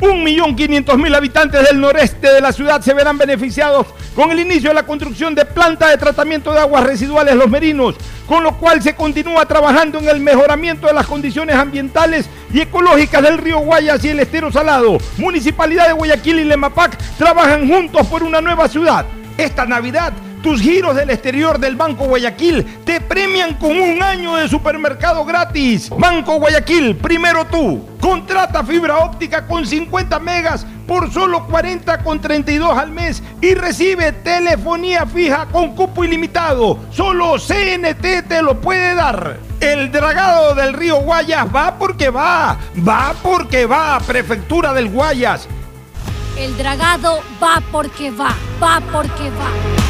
Un millón quinientos mil habitantes del noreste de la ciudad se verán beneficiados con el inicio de la construcción de planta de tratamiento de aguas residuales Los Merinos, con lo cual se continúa trabajando en el mejoramiento de las condiciones ambientales y ecológicas del río Guayas y el estero salado. Municipalidad de Guayaquil y Lemapac trabajan juntos por una nueva ciudad. Esta Navidad tus giros del exterior del Banco Guayaquil te premian con un año de supermercado gratis. Banco Guayaquil, primero tú. Contrata fibra óptica con 50 megas por solo 40 con 32 al mes y recibe telefonía fija con cupo ilimitado. Solo CNT te lo puede dar. El dragado del río Guayas va porque va. Va porque va. Prefectura del Guayas. El dragado va porque va. Va porque va.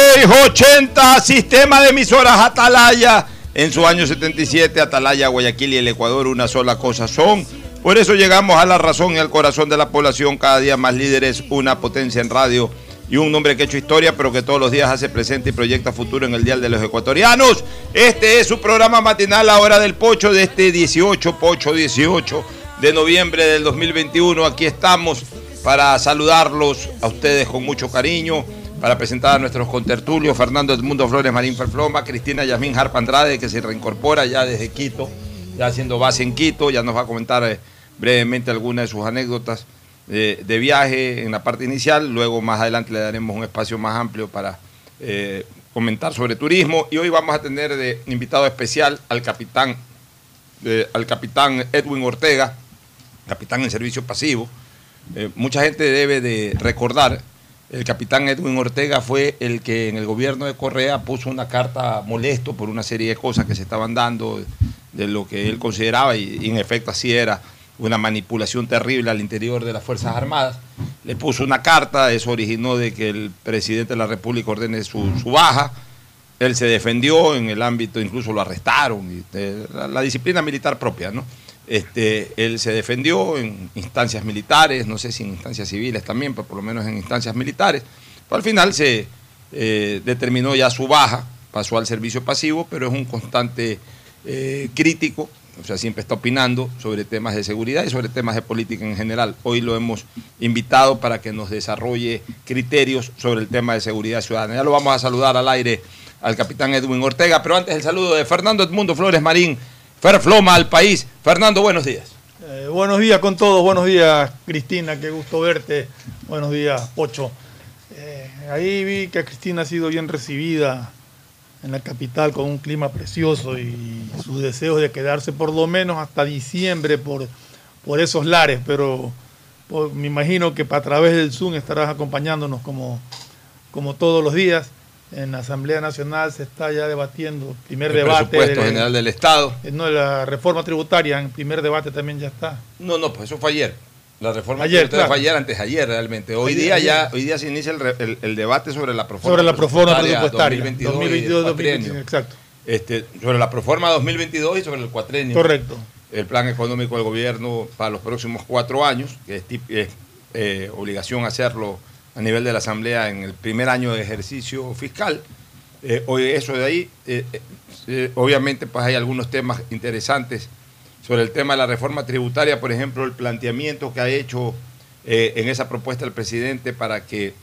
680 Sistema de emisoras Atalaya. En su año 77, Atalaya, Guayaquil y el Ecuador una sola cosa son. Por eso llegamos a la razón y al corazón de la población, cada día más líderes, una potencia en radio y un nombre que ha hecho historia, pero que todos los días hace presente y proyecta futuro en el Dial de los Ecuatorianos. Este es su programa matinal, La Hora del Pocho, de este 18, Pocho 18 de noviembre del 2021. Aquí estamos para saludarlos a ustedes con mucho cariño para presentar a nuestros contertulios, Fernando Edmundo Flores Marín Ferfloma, Cristina Yasmín Harp Andrade, que se reincorpora ya desde Quito, ya haciendo base en Quito, ya nos va a comentar eh, brevemente algunas de sus anécdotas eh, de viaje en la parte inicial, luego más adelante le daremos un espacio más amplio para eh, comentar sobre turismo y hoy vamos a tener de invitado especial al capitán, al capitán Edwin Ortega, capitán en servicio pasivo. mucha gente debe de recordar el capitán Edwin Ortega fue el que en el gobierno de Correa puso una carta molesto por una serie de cosas que se estaban dando de lo que él consideraba, y, en efecto así era, una manipulación terrible al interior de las Fuerzas Armadas. Le puso una carta, eso originó de que el presidente de la República ordene su, baja. Él se defendió en el ámbito, incluso lo arrestaron, la disciplina militar propia, ¿no? Este, él se defendió en instancias militares, no sé si en instancias civiles también, pero por lo menos en instancias militares. Pero al final se eh, determinó ya su baja, pasó al servicio pasivo, pero es un constante eh, crítico, o sea, siempre está opinando sobre temas de seguridad y sobre temas de política en general. Hoy lo hemos invitado para que nos desarrolle criterios sobre el tema de seguridad ciudadana. Ya lo vamos a saludar al aire al capitán Edwin Ortega, pero antes el saludo de Fernando Edmundo Flores Marín Ferfloma al país. Fernando, buenos días. Eh, buenos días con todos, buenos días Cristina, qué gusto verte. Buenos días, Pocho. Eh, ahí vi que Cristina ha sido bien recibida en la capital con un clima precioso y sus deseos de quedarse por lo menos hasta diciembre por, por esos lares, pero me imagino que a través del Zoom estarás acompañándonos como, como todos los días en la Asamblea Nacional se está ya debatiendo el primer debate. Presupuesto general del Estado. Eh, no, la reforma tributaria, en primer debate también ya está. No, no, pues eso fue ayer. La reforma ayer, tributaria fue ayer, antes ayer realmente. Hoy día ya, hoy día se inicia el, debate sobre la proforma Sobre la proforma presupuestaria. 2022, 2022 exacto. Este, sobre la proforma 2022 y sobre el cuatrenio. Correcto. El plan económico del gobierno para los próximos cuatro años, que es, es eh, obligación hacerlo a nivel de la Asamblea en el primer año de ejercicio fiscal. Eh, eso de ahí, eh, eh, obviamente pues hay algunos temas interesantes sobre el tema de la reforma tributaria, por ejemplo, el planteamiento que ha hecho en esa propuesta el presidente para que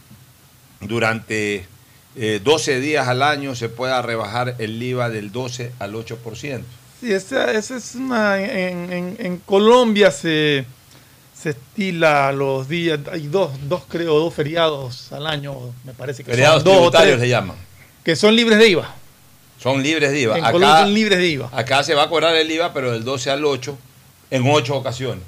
durante 12 días al año se pueda rebajar el IVA del 12 al 8%. Sí, esa, esa es una... En Colombia se se estila los días, hay dos, dos creo, dos feriados al año, me parece que Feriados son dos tributarios tres, le llaman. que son libres de IVA. Son libres de IVA. En Acá, son libres de IVA. acá se va a cobrar el IVA, pero del 12 al 8 en 8 ocasiones.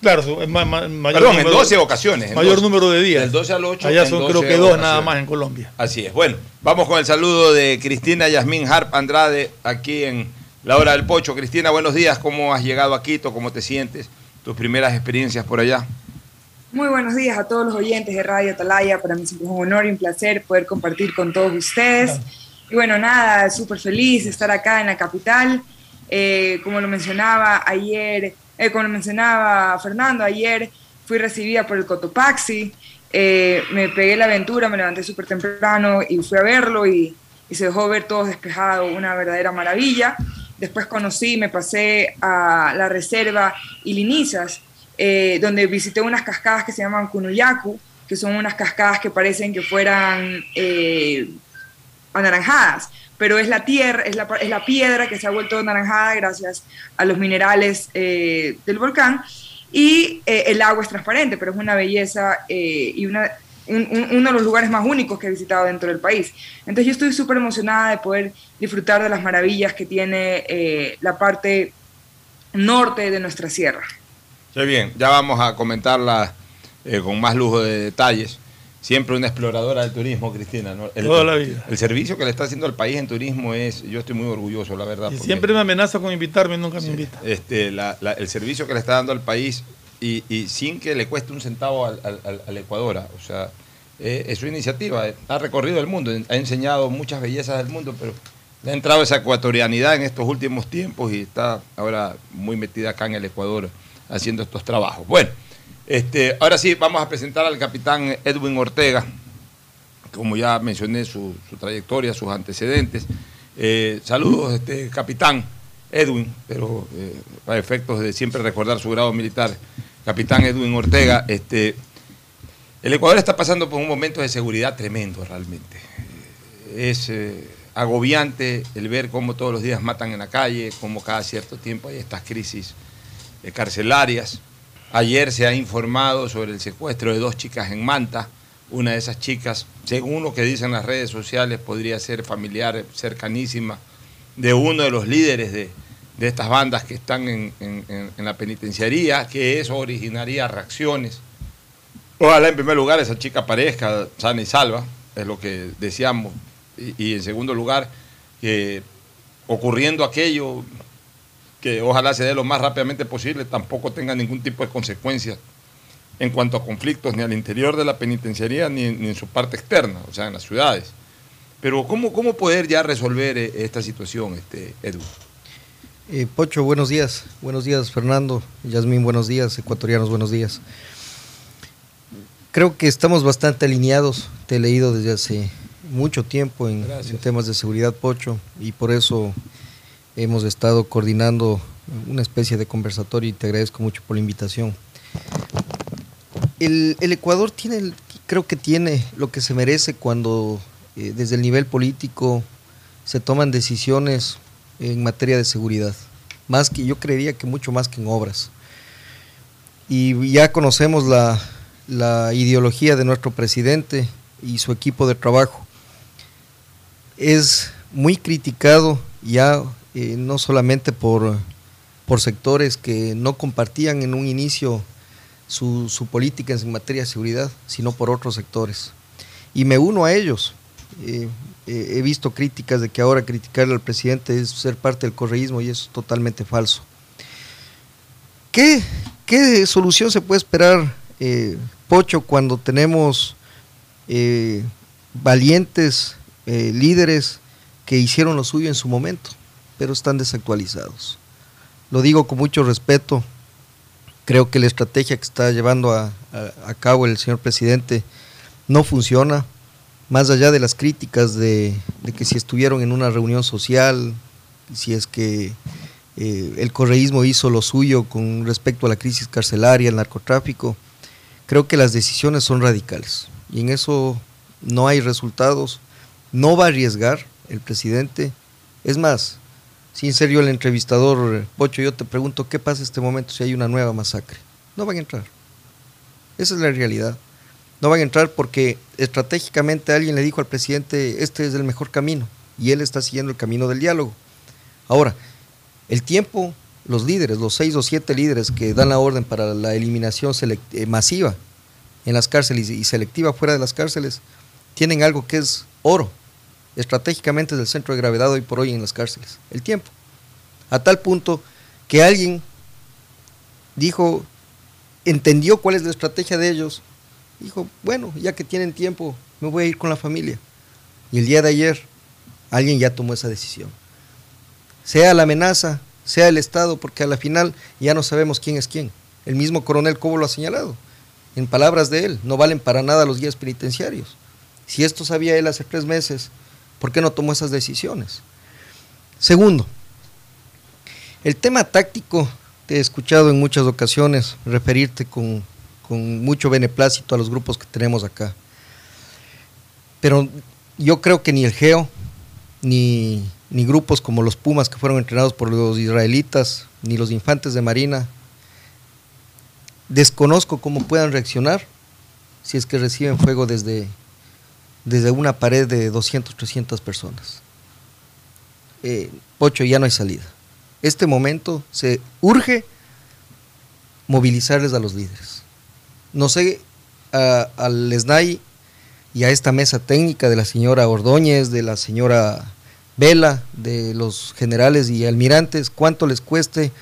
Claro, es ma- ma- mayor Perdón, en número- 12 ocasiones. en mayor 12. número de días. Del 12 al 8. Allá en son 12 creo que dos nada más en Colombia. Así es. Bueno, vamos con el saludo de Cristina Yasmín Harp Andrade aquí en la hora del pocho. Cristina, buenos días. ¿Cómo has llegado a Quito? ¿Cómo te sientes? ¿Tus primeras experiencias por allá? Muy buenos días a todos los oyentes de Radio Atalaya. Para mí siempre es un honor y un placer poder compartir con todos ustedes. Y bueno, nada, súper feliz de estar acá en la capital. Eh, como lo mencionaba ayer, eh, como lo mencionaba Fernando, ayer fui recibida por el Cotopaxi. Eh, me pegué la aventura, me levanté súper temprano y fui a verlo y, y se dejó ver todo despejado, una verdadera maravilla. Después conocí, me pasé a la reserva Ilinizas, eh, donde visité unas cascadas que se llaman Kunuyaku, que son unas cascadas que parecen que fueran eh, anaranjadas, pero es la tierra, es la, es la piedra que se ha vuelto anaranjada gracias a los minerales eh, del volcán y el agua es transparente, pero es una belleza y una, un- un- uno de los lugares más únicos que he visitado dentro del país. Entonces yo estoy súper emocionada de poder disfrutar de las maravillas que tiene eh, la parte norte de nuestra sierra. Sí, bien. Ya vamos a comentarla eh, con más lujo de detalles. Siempre una exploradora del turismo, Cristina. ¿no? El, Toda la vida. El servicio que le está haciendo al país en turismo es, yo estoy muy orgulloso, la verdad. Y porque- siempre me amenaza con invitarme y nunca me invita. este, la- la- el servicio que le está dando al país y, sin que le cueste un centavo al, al- Ecuador. ah, O sea, eh, es su iniciativa. eh, Ha recorrido el mundo, ha enseñado muchas bellezas del mundo, pero le ha entrado esa ecuatorianidad en estos últimos tiempos y está ahora muy metida acá en el Ecuador haciendo estos trabajos. Bueno, este, ahora sí, vamos a presentar al capitán Edwin Ortega como ya mencioné su, trayectoria, sus antecedentes. Eh, saludos, este, capitán Edwin, pero eh, para efectos de siempre recordar su grado militar, capitán Edwin Ortega. Este, el Ecuador está pasando por un momento de seguridad tremendo realmente. Es eh, agobiante el ver cómo todos los días matan en la calle, cómo cada cierto tiempo hay estas crisis eh, carcelarias. Ayer se ha informado sobre el secuestro de dos chicas en Manta. Una de esas chicas, según lo que dicen las redes sociales, podría ser familiar cercanísima de uno de los líderes de, de estas bandas que están en, en- la penitenciaría, que eso originaría reacciones. Ojalá en primer lugar esa chica aparezca sana y salva, es lo que deseamos. Y, y en segundo lugar, que ocurriendo aquello, que ojalá se dé lo más rápidamente posible, tampoco tenga ningún tipo de consecuencias en cuanto a conflictos ni al interior de la penitenciaría ni, ni en su parte externa, o sea, en las ciudades. Pero ¿cómo, cómo poder ya resolver eh, esta situación, este, Edu? Eh, Pocho, buenos días. Buenos días, Fernando. Yasmín, buenos días. Ecuatorianos, buenos días. Creo que estamos bastante alineados. Te he leído desde hace mucho tiempo en, temas de seguridad, Pocho, y por eso hemos estado coordinando una especie de conversatorio y te agradezco mucho por la invitación. El, el Ecuador tiene, creo que tiene lo que se merece cuando eh, desde el nivel político se toman decisiones en materia de seguridad. Más que yo creería que mucho más que en obras. Y ya conocemos la, la ideología de nuestro presidente y su equipo de trabajo. Es muy criticado ya eh, no solamente por, por sectores que no compartían en un inicio su, su política en materia de seguridad, sino por otros sectores. Y me uno a ellos. Eh, eh, he visto críticas de que ahora criticarle al presidente es ser parte del correísmo y es totalmente falso. ¿Qué, solución se puede esperar, eh, Pocho, cuando tenemos valientes líderes que hicieron lo suyo en su momento, pero están desactualizados? Lo digo con mucho respeto. Creo que la estrategia que está llevando a cabo el señor presidente no funciona más allá de las críticas de, que si estuvieron en una reunión social, si es que eh, el correísmo hizo lo suyo con respecto a la crisis carcelaria, el narcotráfico, creo que las decisiones son radicales y en eso no hay resultados, no va a arriesgar el presidente, es más, sin ser yo el entrevistador, Pocho, yo te pregunto, ¿qué pasa en este momento si hay una nueva masacre? No van a entrar. Esa es la realidad. No van a entrar porque estratégicamente alguien le dijo al presidente, este es el mejor camino, y él está siguiendo el camino del diálogo. Ahora, el tiempo, los líderes, los seis o siete líderes que dan la orden para la eliminación eh, masiva en las cárceles y selectiva fuera de las cárceles, tienen algo que es oro, estratégicamente del centro de gravedad hoy por hoy en las cárceles, el tiempo. A tal punto que alguien dijo, entendió cuál es la estrategia de ellos, dijo, bueno, ya que tienen tiempo, me voy a ir con la familia. Y el día de ayer, alguien ya tomó esa decisión. Sea la amenaza, sea el Estado, porque a la final ya no sabemos quién es quién. El mismo coronel Cobo lo ha señalado. En palabras de él, no valen para nada los guías penitenciarios. Si esto sabía él hace tres meses, ¿por qué no tomó esas decisiones? Segundo, el tema táctico, te he escuchado en muchas ocasiones referirte con, mucho beneplácito a los grupos que tenemos acá. Pero yo creo que ni el GEO, ni, ni grupos como los Pumas que fueron entrenados por los israelitas, ni los infantes de Marina, desconozco cómo puedan reaccionar si es que reciben fuego desde, desde una pared de 200, 300 personas. Eh, Pocho, ya no hay salida este momento se urge movilizarles a los líderes. No sé, al SNAI y a esta mesa técnica de la señora Ordóñez, de la señora Vela, de los generales y almirantes, cuánto les cueste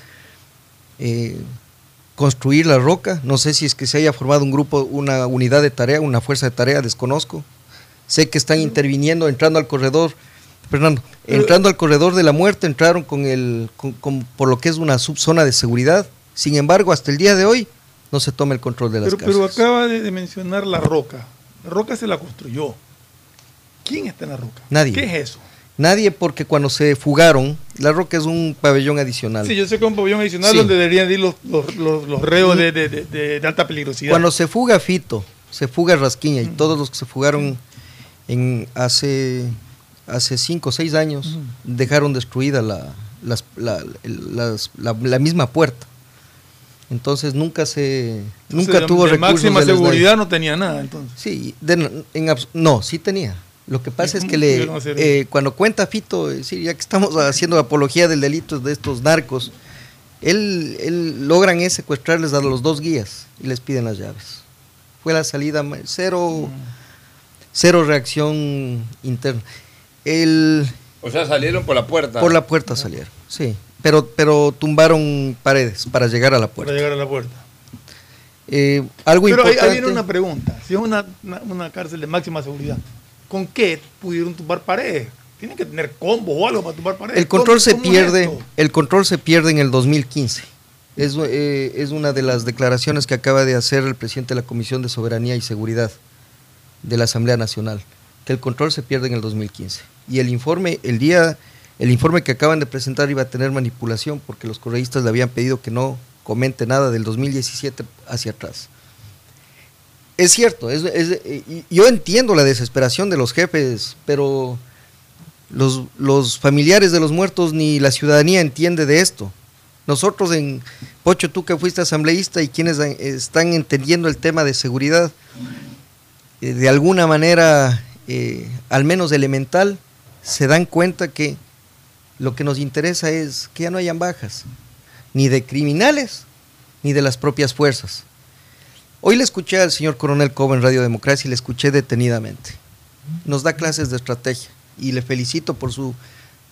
eh, construir la roca. No sé si es que se haya formado un grupo, una unidad de tarea, una fuerza de tarea, desconozco. Sé que están interviniendo, entrando al corredor Fernando, entrando al corredor de la muerte, entraron con el, por lo que es una subzona de seguridad. Sin embargo, hasta el día de hoy no se toma el control de las pero, Pero acaba de, mencionar la roca. La roca se la construyó. ¿Quién está en la roca? Nadie. ¿Qué es eso? Nadie, porque cuando se fugaron, la roca es un pabellón adicional. Sí, yo sé que es un pabellón adicional donde deberían ir los, los, reos de, de, alta peligrosidad. Cuando se fuga Fito, se fuga Rasquiña y todos los que se fugaron en hace hace cinco o seis años dejaron destruida la, la, misma puerta. Entonces nunca se nunca tuvo de máxima seguridad no tenía nada entonces. Sí, no, sí tenía. Lo que pasa es que le, eh, cuando cuenta Fito, eh, ya que estamos haciendo apología del delito de estos narcos, él, él logran es secuestrarles a los dos guías y les piden las llaves. Fue la salida cero, cero reacción interna. El, o sea, salieron por la puerta. Por la puerta salieron, sí. Pero, pero tumbaron paredes para llegar a la puerta. Para llegar a la puerta. Eh, algo pero importante. Ahí viene una pregunta. Si es una, cárcel de máxima seguridad, ¿con qué pudieron tumbar paredes? Tienen que tener combo o algo para tumbar paredes. El control se pierde. El control se pierde en el 2015. Es, eh, es una de las declaraciones que acaba de hacer el presidente de la Comisión de Soberanía y Seguridad de la Asamblea Nacional, que el control se pierde en el 2015 y el informe, el día, el informe que acaban de presentar iba a tener manipulación porque los correístas le habían pedido que no comente nada del 2017 hacia atrás. Es cierto, yo entiendo la desesperación de los jefes, pero los, los, familiares de los muertos ni la ciudadanía entiende de esto. Nosotros en Pocho, tú que fuiste asambleísta y quienes están entendiendo el tema de seguridad, eh, de alguna manera, eh, al menos elemental, se dan cuenta que lo que nos interesa es que ya no hayan bajas, ni de criminales, ni de las propias fuerzas. Hoy le escuché al señor coronel Cobo en Radio Democracia y le escuché detenidamente. Nos da clases de estrategia y le felicito por su,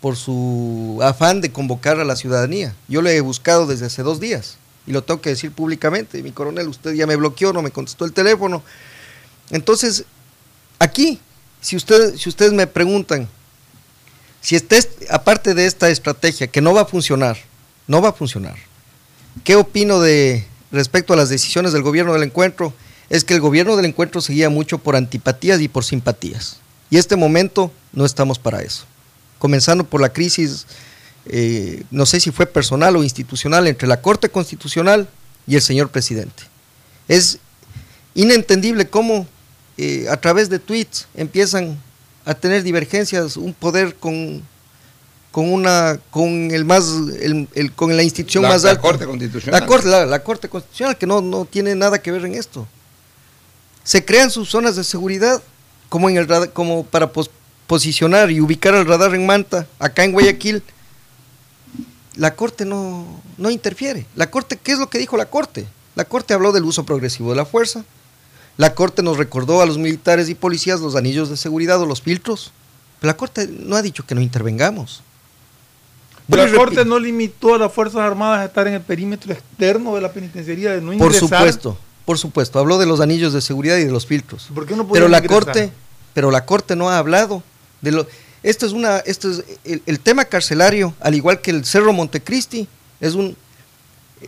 por su afán de convocar a la ciudadanía. Yo le he buscado desde hace dos días y lo tengo que decir públicamente. Mi coronel, usted ya me bloqueó, no me contestó el teléfono. Entonces, aquí, si, si ustedes me preguntan, si estés, aparte de esta estrategia que no va a funcionar, no va a funcionar, ¿qué opino de respecto a las decisiones del gobierno del encuentro? Es que el gobierno del encuentro seguía mucho por antipatías y por simpatías. Y este momento no estamos para eso. Comenzando por la crisis, eh, no sé si fue personal o institucional, entre la Corte Constitucional y el señor presidente. Es inentendible cómo eh, a través de tweets empiezan a tener divergencias, un poder con, con una con el más el, el- con la institución La- más la alta. Corte Constitucional. la corte la, la corte constitucional que no, no tiene nada que ver en esto. Se crean sus zonas de seguridad como en el como para pos- posicionar y ubicar el radar en Manta acá en Guayaquil. La corte no no interfiere. La corte qué es lo que dijo la corte la corte habló del uso progresivo de la fuerza la corte nos recordó a los militares y policías los anillos de seguridad o los filtros pero la corte no ha dicho que no intervengamos Pero la Corte no limitó a las Fuerzas Armadas a estar en el perímetro externo de la penitenciaría, de no Por ingresar. supuesto, por supuesto. Habló de los anillos de seguridad y de los filtros. ¿Por qué no pero la ingresar? corte, pero la corte no ha hablado de lo. Esto es una, esto es el, el tema carcelario, al igual que el Cerro Montecristi, es un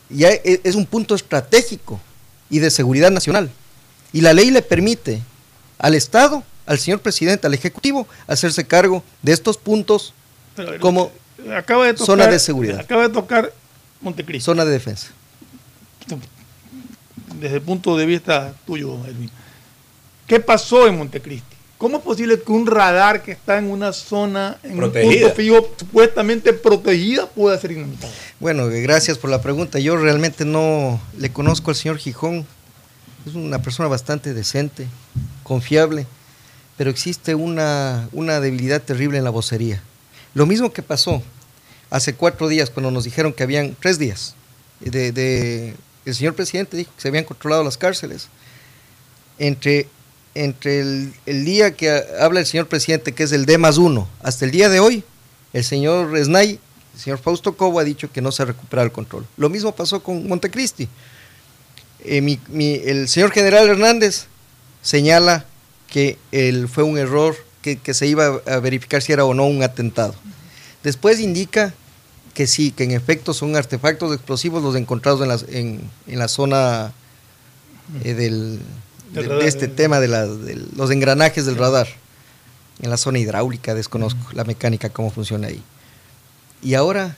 ya e- es un punto estratégico y de seguridad nacional. Y la ley le permite al Estado, al señor presidente, al ejecutivo, hacerse cargo de estos puntos Pero, como acaba de tocar, zona de seguridad. Acaba de tocar Montecristo. zona de defensa. Desde el punto de vista tuyo, Edwin. ¿Qué pasó en Montecristi? ¿Cómo es posible que un radar que está en una zona, en Protegida. un punto fijo, supuestamente protegida, pueda ser inamitado? Bueno, gracias por la pregunta. Yo realmente no le conozco al señor Gijón. Es una persona bastante decente, confiable, pero existe una, una debilidad terrible en la vocería. Lo mismo que pasó hace cuatro días cuando nos dijeron que habían tres días. De, de- el señor presidente dijo que se habían controlado las cárceles. Entre, entre el, el día que ha- habla el señor presidente, que es el D más uno, hasta el día de hoy, el señor Snay, el señor Fausto Cobo ha dicho que no se ha recuperado el control. Lo mismo pasó con Montecristi. Eh, mi- mi- el señor general Hernández señala que el, fue un error, que, que se iba a verificar si era o no un atentado. Después indica que sí, que en efecto son artefactos explosivos los encontrados en la, en, en la zona eh, del, de, este tema de, la- de los engranajes del radar. En la zona hidráulica desconozco la mecánica, cómo funciona ahí. Y ahora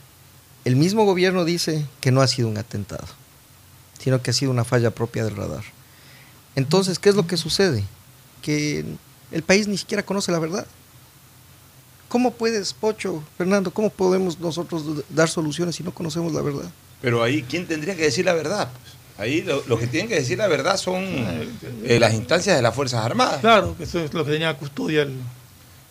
el mismo gobierno dice que no ha sido un atentado, sino que ha sido una falla propia del radar. Entonces, ¿qué es lo que sucede? Que el país ni siquiera conoce la verdad. ¿Cómo puedes, Pocho, Fernando, cómo podemos nosotros dar soluciones si no conocemos la verdad? Pero ahí, ¿quién tendría que decir la verdad? Pues, ahí lo, los que tienen que decir la verdad son eh, las instancias de las Fuerzas Armadas. Claro, que eso es lo que tenía custodia el,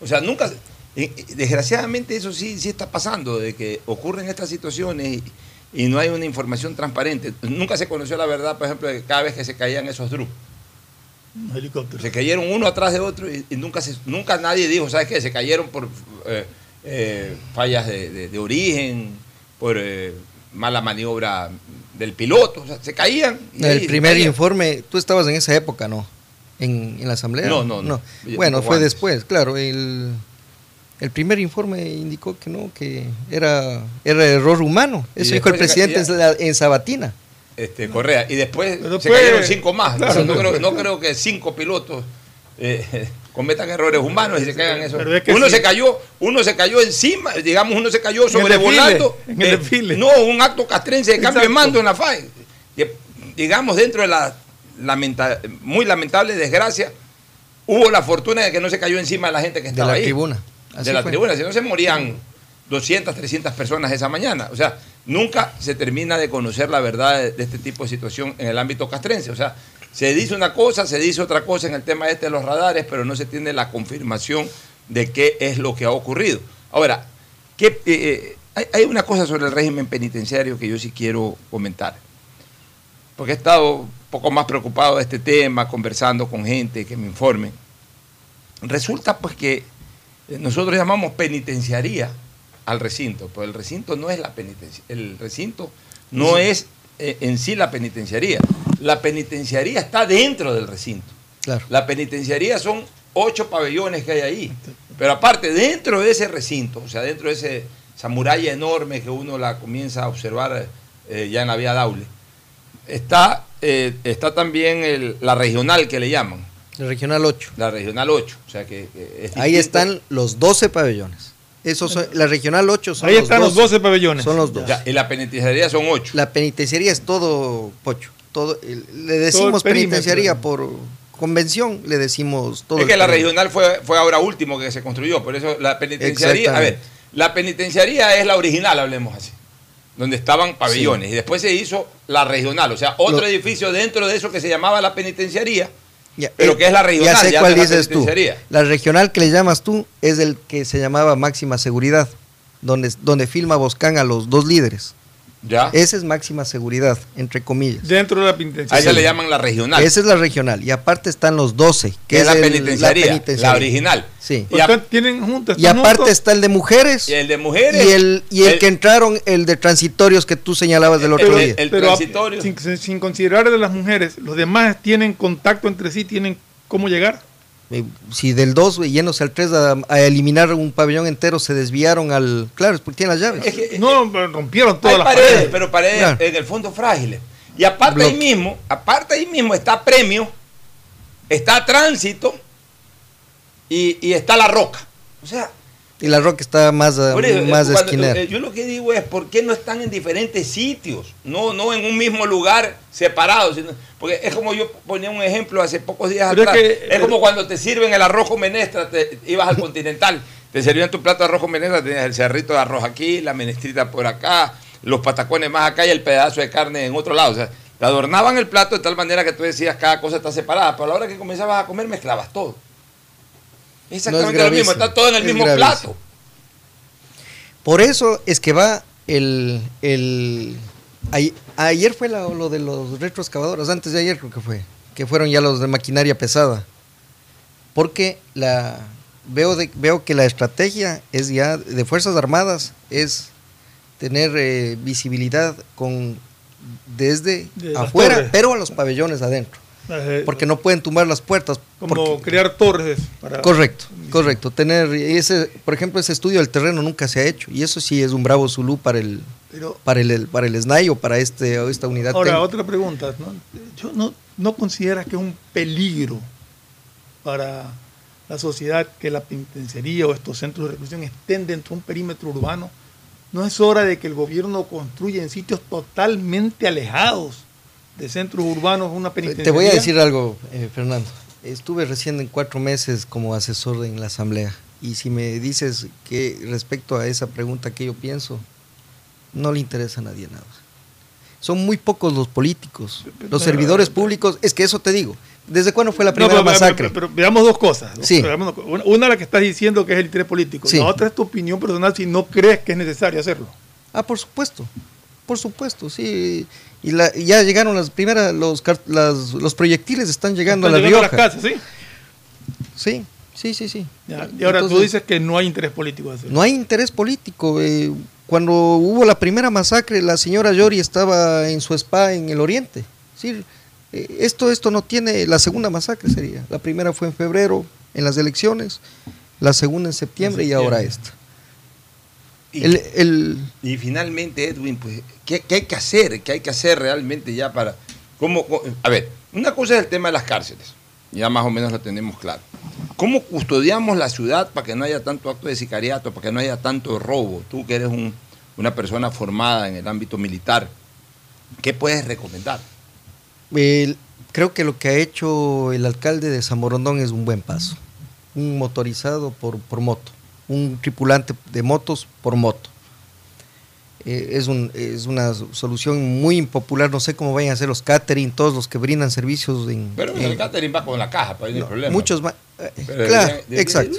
O sea, nunca. eh, Desgraciadamente, eso sí, sí está pasando, de que ocurren estas situaciones y, y no hay una información transparente. Nunca se conoció la verdad, por ejemplo, de cada vez que se caían esos DRU. helicóptero. Se cayeron uno atrás de otro y, y nunca, se, nunca nadie dijo, ¿sabes qué? Se cayeron por eh, eh, fallas de, de- de origen, por eh, mala maniobra del piloto. O sea, se caían. y El primer caían. informe, tú estabas en esa época, ¿no? En, en la asamblea. No, no, no. Bueno, fue antes. después, claro. El, el primer informe indicó que no, que era, era error humano. Eso dijo el presidente en, caía. la- en Sabatina. este, Correa. Y después se cayeron cinco más. claro. no, creo, no creo que cinco pilotos eh, cometan errores humanos y se caigan eso. Pero es que Uno sí. se cayó, uno se cayó encima, digamos, uno se cayó En el sobrevolando. desfile, en el eh, no, un acto castrense de cambio de mando en la FAE. Digamos, dentro de la lamenta- muy lamentable desgracia, hubo la fortuna de que no se cayó encima de la gente que De estaba la ahí. tribuna. Así de la fue. tribuna, si no se morían 200, 300 personas esa mañana. O sea, nunca se termina de conocer la verdad de, de este tipo de situación en el ámbito castrense. O sea, se dice una cosa, se dice otra cosa en el tema este de los radares, pero no se tiene la confirmación de qué es lo que ha ocurrido. Ahora, ¿qué, eh, eh, hay, hay una cosa sobre el régimen penitenciario que yo sí quiero comentar. Porque he estado un poco más preocupado de este tema, conversando con gente que me informe. Resulta pues que nosotros llamamos penitenciaría al recinto, pero el recinto no es la penitencia, el recinto no es eh, en sí la penitenciaría. La penitenciaría está dentro del recinto. Claro. La penitenciaría son ocho pabellones que hay ahí. Pero aparte, dentro de ese recinto, o sea, dentro de ese, esa muralla enorme que uno la comienza a observar eh, ya en la vía Daule, está, eh, está también el- la regional que le llaman, El regional 8. la regional 8. O sea que, que es Ahí están los 12 pabellones. Esos son- la regional 8 son Ahí los están los 12 pabellones. Son los dos. Ya, y la penitenciaría son ocho. La penitenciaría es todo, Pocho. Todo, le decimos perímetro. penitenciaría por convención, le decimos todo. es que la regional fue, fue ahora último que se construyó, por eso la penitenciaría, a ver. La penitenciaría es la original, hablemos así, donde estaban pabellones. Y después se hizo la regional, o sea, otro Lo- edificio dentro de eso que se llamaba la penitenciaría. Ya, Pero eh, que es la regional, Ya sé ya cuál dices tú. La regional que le llamas tú es el que se llamaba máxima seguridad, donde, donde filma Boscán a los dos líderes. ¿Ya? Esa es máxima seguridad, entre comillas. Dentro de la A penitenciaria. esa le llaman la regional. Esa es la regional. Y aparte están los 12, que es la el- penitenciaría, la, penitenciaria. original. Sí. Y, a- tienen juntas. Y aparte juntos. está el de mujeres y el de mujeres. y el, y el, que entraron, el de transitorios que tú señalabas del otro día. el Pero a- transitorio. sin, sin considerar de las mujeres, los demás tienen contacto entre sí, tienen cómo llegar. Eh, si del 2 yéndose al 3 a, a eliminar un pabellón entero se desviaron al... Claro, es porque tienen las llaves. Es que- No, pero rompieron todas hay las paredes, paredes. pero paredes Claro. en el fondo frágiles. Y aparte ahí mismo, aparte ahí mismo está premio, está tránsito y, y está la roca. O sea, Y la roca está más, por eso, más de cuando- esquinera. eh, yo lo que digo es por qué no están en diferentes sitios, no, no en un mismo lugar separados. sino- porque es como yo ponía un ejemplo hace pocos días Pero es atrás. que- es como cuando te sirven el arroz con menestra, te, ibas al continental, te servían tu plato de arroz con menestra, tenías el cerrito de arroz aquí, la menestrita por acá, los patacones más acá y el pedazo de carne en otro lado. O sea, te adornaban el plato de tal manera que tú decías cada cosa está separada, pero a la hora que comenzabas a comer mezclabas todo. Exactamente lo mismo, está todo en el es mismo gravísimo. plato. Por eso es que va el... el ay- ayer fue la- lo de los retroexcavadores, antes de ayer creo que fue, que fueron ya los de maquinaria pesada. Porque la veo, de- veo que la estrategia es ya de Fuerzas Armadas es tener eh, visibilidad con desde afuera, pero a los pabellones adentro. Porque no pueden tumbar las puertas. Como porque- crear torres. Para, Correcto, correcto. Tener ese, por ejemplo, ese estudio del terreno nunca se ha hecho y eso sí es un bravo zulú para el Pero para el, para el SNAI o para este esta unidad. ahora, técnica. otra pregunta. ¿no? Yo no, ¿No consideras que es un peligro para la sociedad que la penitenciaría o estos centros de reclusión estén dentro de un perímetro urbano? ¿No es hora de que el gobierno construya en sitios totalmente alejados de centros urbanos una penitenciaría? Te voy a decir algo, eh, Fernando. Estuve recién en cuatro meses como asesor en la asamblea y si me dices que respecto a esa pregunta que yo pienso, no le interesa a nadie nada. Son muy pocos los políticos, los servidores públicos. Es que eso te digo. ¿Desde cuándo fue la primera pero- masacre? Pero, pero veamos dos cosas. ¿no? Sí. Veamos. Una, una la que estás diciendo que es el interés político. Sí. La otra es tu opinión personal si no crees que es necesario hacerlo. Ah, por supuesto, por supuesto, sí. Y la- ya llegaron las primeras, los, las- los proyectiles están llegando Están a la llegando Rioja. a las casas, ¿sí? Sí, sí, sí, sí. Ya, Y ahora tú Entonces, dices que no hay interés político. No hay interés político. eh, cuando hubo la primera masacre, la señora Yori estaba en su spa en el oriente. Sí, eh, esto, esto no tiene, la segunda masacre sería. La primera fue en febrero, en las elecciones, la segunda en septiembre, En y ahora esta. Y, El, el- y finalmente, Edwin, pues, ¿qué, qué hay que hacer? ¿Qué hay que hacer realmente ya para... ¿cómo, a ver, una cosa es el tema de las cárceles. Ya más o menos lo tenemos claro. ¿Cómo custodiamos la ciudad para que no haya tanto acto de sicariato, para que no haya tanto robo? Tú que eres un- una persona formada en el ámbito militar, ¿qué puedes recomendar? el- creo que lo que ha hecho el alcalde de Zamorondón es un buen paso. Un motorizado por, por moto, un tripulante de motos por moto. Eh, es, un- es una solución muy impopular, no sé cómo vayan a ser los catering, todos los que brindan servicios en... Pero en- el catering va con la caja, para ahí no no, problema. muchos más. eh, claro, exacto.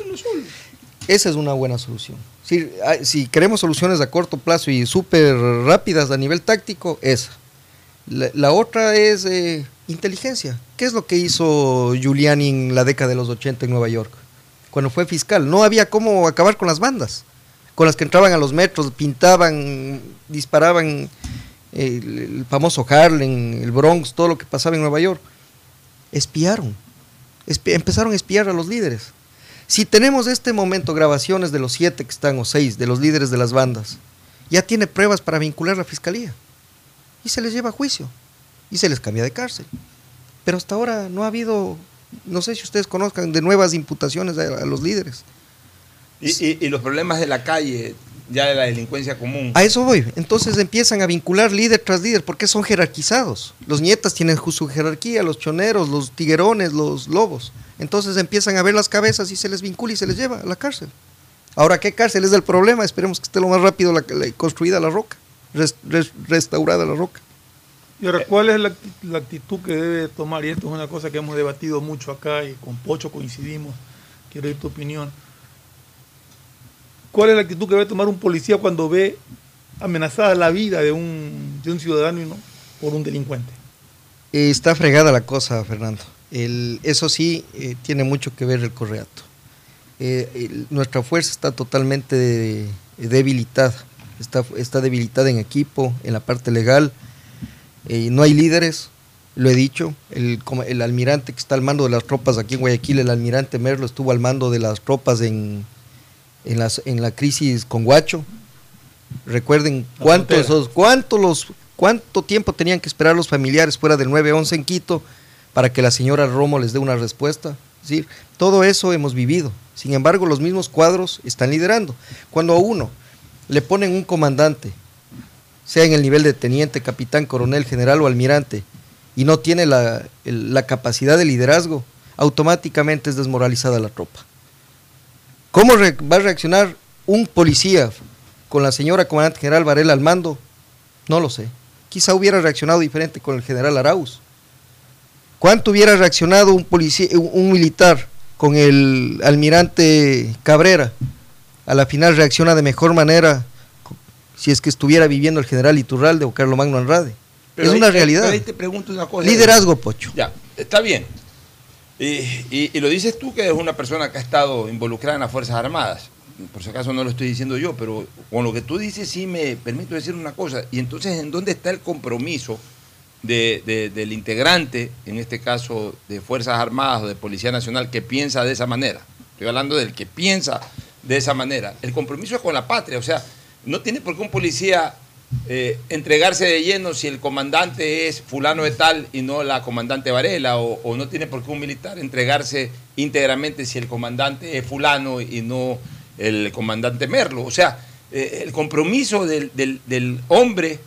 Esa es una buena solución. Si, si queremos soluciones a corto plazo y súper rápidas a nivel táctico, esa. La, la otra es eh, inteligencia. ¿Qué es lo que hizo Giuliani en la década de los 80 en Nueva York? Cuando fue fiscal. No había cómo acabar con las bandas. Con las que entraban a los metros, pintaban, disparaban eh, el, famoso Harlem, el Bronx, todo lo que pasaba en Nueva York. Espiaron. Espi- empezaron a espiar a los líderes. Si tenemos este momento grabaciones de los siete que están o seis, de los líderes de las bandas, ya tiene pruebas para vincular la fiscalía. Y se les lleva a juicio. Y se les cambia de cárcel. Pero hasta ahora no ha habido, no sé si ustedes conozcan, de nuevas imputaciones a, a los líderes. Y, y- y los problemas de la calle, ya de la delincuencia común. A eso voy. Entonces empiezan a vincular líder tras líder porque son jerarquizados. Los nietas tienen su jerarquía, los choneros, los tiguerones, los lobos. Entonces empiezan a ver las cabezas y se les vincula y se les lleva a la cárcel. Ahora, ¿qué cárcel es el problema? Esperemos que esté lo más rápido la, la- construida la roca, res- res- restaurada la roca. Y ahora, ¿cuál es la, la actitud que debe tomar? Y esto es una cosa que hemos debatido mucho acá y con Pocho coincidimos. Quiero oír tu opinión. ¿Cuál es la actitud que debe tomar un policía cuando ve amenazada la vida de un, de un ciudadano y no por un delincuente? Eh, está fregada la cosa, Fernando. El- eso sí, eh, tiene mucho que ver el correato. Eh, el- nuestra fuerza está totalmente de- debilitada. Está, está debilitada en equipo, en la parte legal. Eh, no hay líderes, lo he dicho. El, almirante que está al mando de las tropas aquí en Guayaquil, el almirante Merlo, estuvo al mando de las tropas en, en, las, en la crisis con Guacho. Recuerden La cuánto, frontera. esos, cuánto, los, cuánto tiempo tenían que esperar los familiares fuera del 911 en Quito para que la señora Romo les dé una respuesta. Es decir, todo eso hemos vivido. Sin embargo, los mismos cuadros están liderando. Cuando a uno le ponen un comandante, sea en el nivel de teniente, capitán, coronel, general o almirante, y no tiene la, la capacidad de liderazgo, automáticamente es desmoralizada la tropa. ¿Cómo va a reaccionar un policía con la señora comandante general Varela al mando? No lo sé. Quizá hubiera reaccionado diferente con el general Arauz. ¿Cuánto hubiera reaccionado un policía, un, militar con el almirante Cabrera? A la final reacciona de mejor manera si es que estuviera viviendo el general Iturralde o Carlos Magno Andrade. Pero es ahí- una realidad. pero ahí te pregunto una cosa. Liderazgo, Pocho. Ya, está bien. Y, y- y lo dices tú que eres una persona que ha estado involucrada en las Fuerzas Armadas. Por si acaso no lo estoy diciendo yo, pero con lo que tú dices sí me permito decir una cosa. Y entonces, ¿en dónde está el compromiso de- de- del integrante, en este caso de Fuerzas Armadas o de Policía Nacional, que piensa de esa manera? Estoy hablando del que piensa de esa manera. El compromiso es con la patria. O sea, no tiene por qué un policía eh, entregarse de lleno si el comandante es fulano de tal y no la comandante Varela, o, no tiene por qué un militar entregarse íntegramente si el comandante es fulano y no el comandante Merlo. O sea, eh, el compromiso del hombre,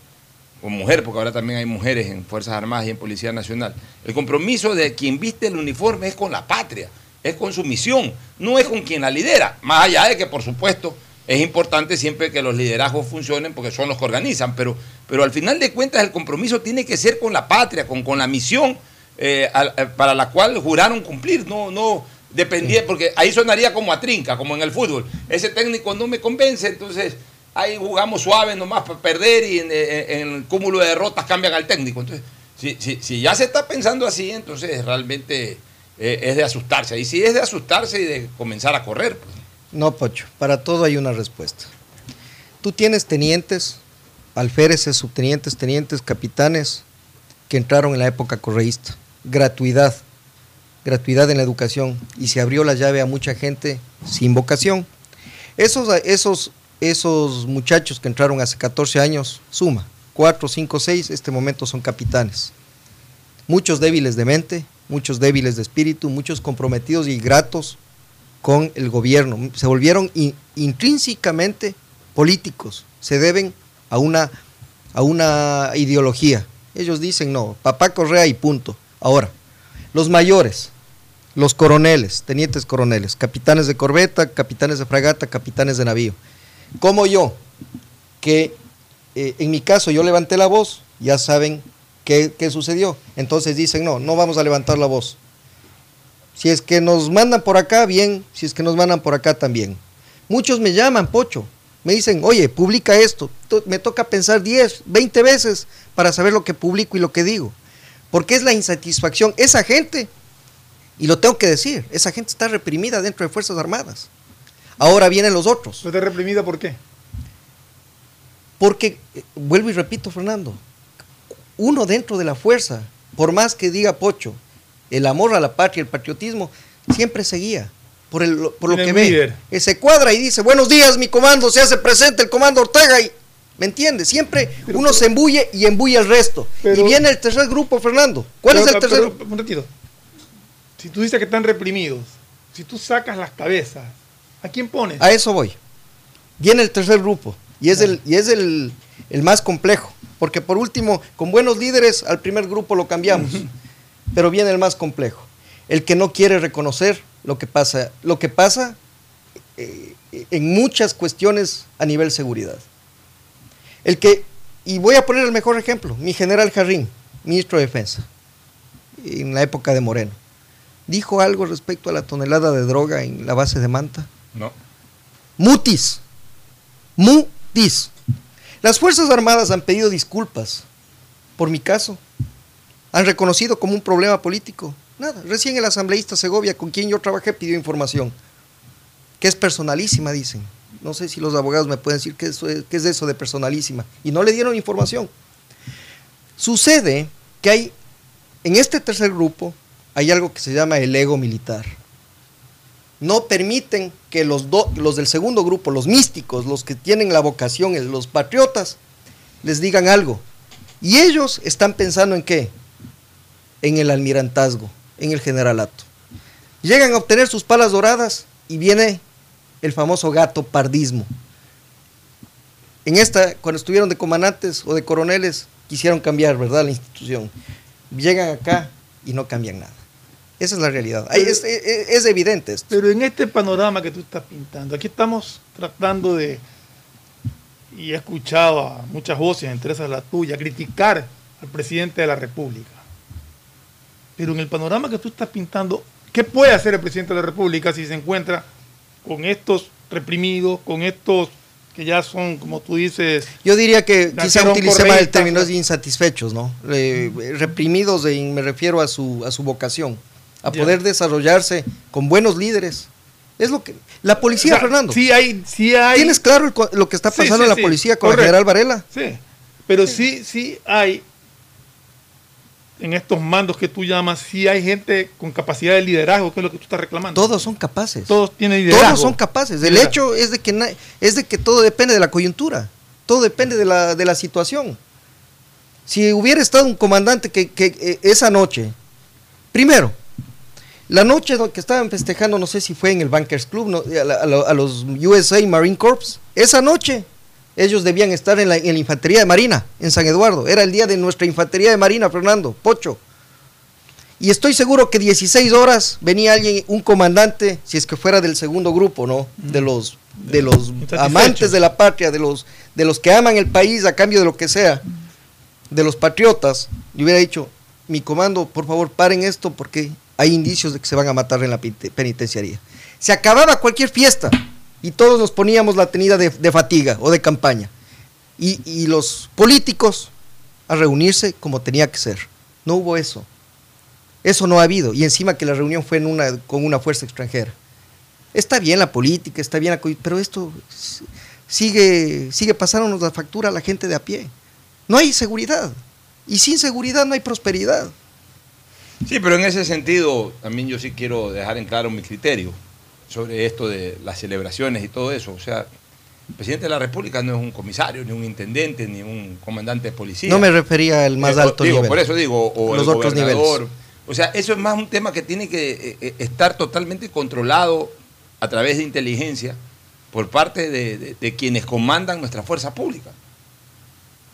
o mujer, porque ahora también hay mujeres en Fuerzas Armadas y en Policía Nacional, el compromiso de quien viste el uniforme es con la patria, es con su misión, no es con quien la lidera, más allá de que, por supuesto, es importante siempre que los liderazgos funcionen porque son los que organizan, pero, pero al final de cuentas el compromiso tiene que ser con la patria, con, con la misión eh, eh, para la cual juraron cumplir, no, no dependía, porque ahí sonaría como a trinca, como en el fútbol. Ese técnico no me convence, entonces ahí jugamos suave nomás para perder y en, en- en el cúmulo de derrotas cambian al técnico. Entonces, si, si, si ya se está pensando así, entonces realmente eh, es de asustarse. Y si es de asustarse y de comenzar a correr, pues. No, Pocho, para todo hay una respuesta. Tú tienes tenientes, alféreces, subtenientes, tenientes, capitanes que entraron en la época correísta. Gratuidad, gratuidad en la educación y se abrió la llave a mucha gente sin vocación. Esos, esos, esos muchachos que entraron hace 14 años, suma, 4, 5, 6, este momento son capitanes. Muchos débiles de mente, muchos débiles de espíritu, muchos comprometidos y gratos con el gobierno. Se volvieron in- intrínsecamente políticos. Se deben a una, a una ideología. Ellos dicen no, papá Correa y punto. Ahora, los mayores, los coroneles, tenientes coroneles, capitanes de corbeta, capitanes de fragata, capitanes de navío. Como yo, que eh, en mi caso yo levanté la voz, ya saben qué, qué sucedió. Entonces dicen, no, no vamos a levantar la voz. Si es que nos mandan por acá, bien. Si es que nos mandan por acá, también. Muchos me llaman, Pocho. Me dicen, oye, publica esto. To- Me toca pensar 10, 20 veces para saber lo que publico y lo que digo. Porque es la insatisfacción. Esa gente, y lo tengo que decir, esa gente está reprimida dentro de Fuerzas Armadas. Ahora vienen los otros. ¿No está reprimida por qué? Porque, eh, vuelvo y repito, Fernando, uno dentro de la fuerza, por más que diga Pocho, el amor a la patria, el patriotismo, siempre seguía. Por, el, por lo que ve. Se cuadra y dice, buenos días, mi comando, se hace presente el comando Ortega y... ¿Me entiendes? Siempre Pero- uno se embulle y embulle al resto. Pero- y viene el tercer grupo, Fernando. ¿Cuál Pero- es el tercer pero, Un ratito. Si tú dices que están reprimidos, si tú sacas las cabezas, ¿a quién pones? A eso voy. Viene el tercer grupo y es, el, y es el, el más complejo. Porque por último, con buenos líderes, al primer grupo lo cambiamos. Pero viene el más complejo. El que no quiere reconocer lo que pasa. Lo que pasa eh, en muchas cuestiones a nivel seguridad. El que, y voy a poner el mejor ejemplo, mi general Jarrín, ministro de Defensa, en la época de Moreno, dijo algo respecto a la tonelada de droga en la base de Manta. No. Mutis. Mutis. Las Fuerzas Armadas han pedido disculpas por mi caso. Han reconocido como un problema político. Nada. Recién el asambleísta Segovia, con quien yo trabajé, pidió información. Que es personalísima, dicen. No sé si los abogados me pueden decir qué es, qué es eso de personalísima. Y no le dieron información. Sucede que hay, en este tercer grupo, hay algo que se llama el ego militar. No permiten que los, los del segundo grupo, los místicos, los que tienen la vocación, los patriotas, les digan algo. Y ellos están pensando en qué? En el almirantazgo, en el generalato. Llegan a obtener sus palas doradas y viene el famoso gato pardismo. En esta, cuando estuvieron de comandantes o de coroneles, quisieron cambiar, ¿verdad?, la institución. Llegan acá y no cambian nada. Esa es la realidad. es, es, evidente esto. Pero en este panorama que tú estás pintando, aquí estamos tratando de, y he escuchado a muchas voces, entre esas la tuya, criticar al presidente de la República. Pero en el panorama que tú estás pintando, ¿qué puede hacer el presidente de la República si se encuentra con estos reprimidos, con estos que ya son, como tú dices... Yo diría que quizá utilice más el término de insatisfechos, ¿no? reprimidos, me refiero a su, a su vocación, a poder desarrollarse con buenos líderes. Es lo que... La policía, Fernando. Sí hay, sí hay... ¿Tienes claro lo que está pasando en la policía con el general Varela? Sí, pero sí, sí hay en estos mandos que tú llamas, sí hay gente con capacidad de liderazgo, que es lo que tú estás reclamando. Todos son capaces. Todos tienen liderazgo. Todos son capaces. El hecho es de, que, es de que todo depende de la coyuntura, todo depende de la, de la situación. Si hubiera estado un comandante que, que eh, esa noche, primero, la noche que estaban festejando, no sé si fue en el Bankers Club, a, los USA Marine Corps, esa noche ellos debían estar en la, infantería de Marina, en San Eduardo. Era el día de nuestra infantería de Marina, Fernando, Pocho. Y estoy seguro que 16 horas venía alguien, un comandante, si es que fuera del segundo grupo, ¿no? De los, de los amantes de la patria, de los, de los que aman el país a cambio de lo que sea, de los patriotas, y hubiera dicho, mi comando, por favor, paren esto porque hay indicios de que se van a matar en la penitenciaría. Se acababa cualquier fiesta, y todos nos poníamos la tenida de, fatiga o de campaña. Y, los políticos a reunirse como tenía que ser. No hubo eso. Eso no ha habido. Y encima que la reunión fue con una fuerza extranjera. Está bien la política, está bien la... Pero esto sigue, sigue pasándonos la factura a la gente de a pie. No hay seguridad. Y sin seguridad no hay prosperidad. Sí, pero en ese sentido también yo sí quiero dejar en claro mi criterio sobre esto de las celebraciones y todo eso. O sea, el presidente de la República no es un comisario, ni un intendente, ni un comandante de policía. No me refería al más eh, alto digo, nivel. Por eso digo, o Los el otros gobernador. O sea, eso es más un tema que tiene que eh, eh, estar totalmente controlado a través de inteligencia por parte de, quienes comandan nuestra fuerza pública.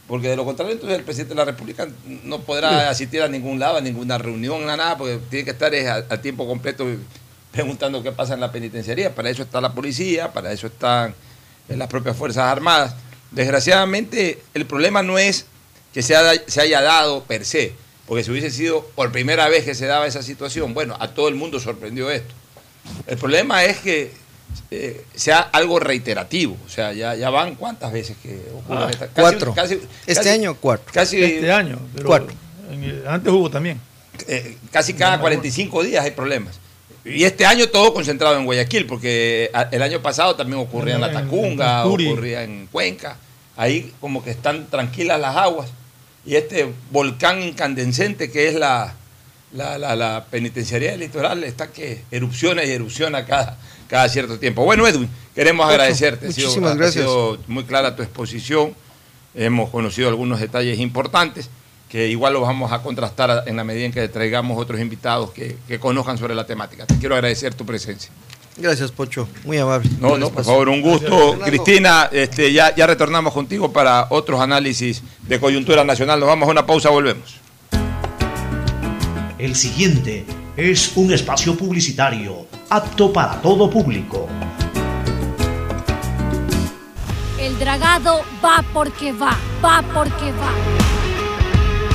Porque de lo contrario, entonces el presidente de la República no podrá asistir a ningún lado, a ninguna reunión, a nada, porque tiene que estar a tiempo completo preguntando qué pasa en la penitenciaría. Para eso está la policía, para eso están las propias Fuerzas Armadas. Desgraciadamente, el problema no es que se, se haya dado per se, porque si hubiese sido por primera vez que se daba esa situación, bueno, a todo el mundo sorprendió esto. El problema es que eh, sea algo reiterativo. O sea, ya, ya van cuántas veces que ocurre ah, esta, Cuatro. este año cuatro. Casi, este año, pero cuatro. antes hubo también. Eh, casi cada 45 días hay problemas. Y este año todo concentrado en Guayaquil, porque el año pasado también ocurría en La Tacunga, ocurría en Cuenca. Ahí como que están tranquilas las aguas. Y este volcán incandescente que es la, la, penitenciaría del litoral está que erupciona y erupciona cada, cada cierto tiempo. Bueno, Edwin, queremos agradecerte. Muchísimas gracias. Ha sido muy clara tu exposición. Hemos conocido algunos detalles importantes que igual lo vamos a contrastar en la medida en que traigamos otros invitados que, conozcan sobre la temática. Te quiero agradecer tu presencia. Gracias, Pocho. Muy amable. No, no, por favor, un gusto. Cristina, este, ya, ya retornamos contigo para otros análisis de coyuntura nacional. Nos vamos a una pausa, volvemos. El siguiente es un espacio publicitario apto para todo público. El dragado va porque va, va porque va.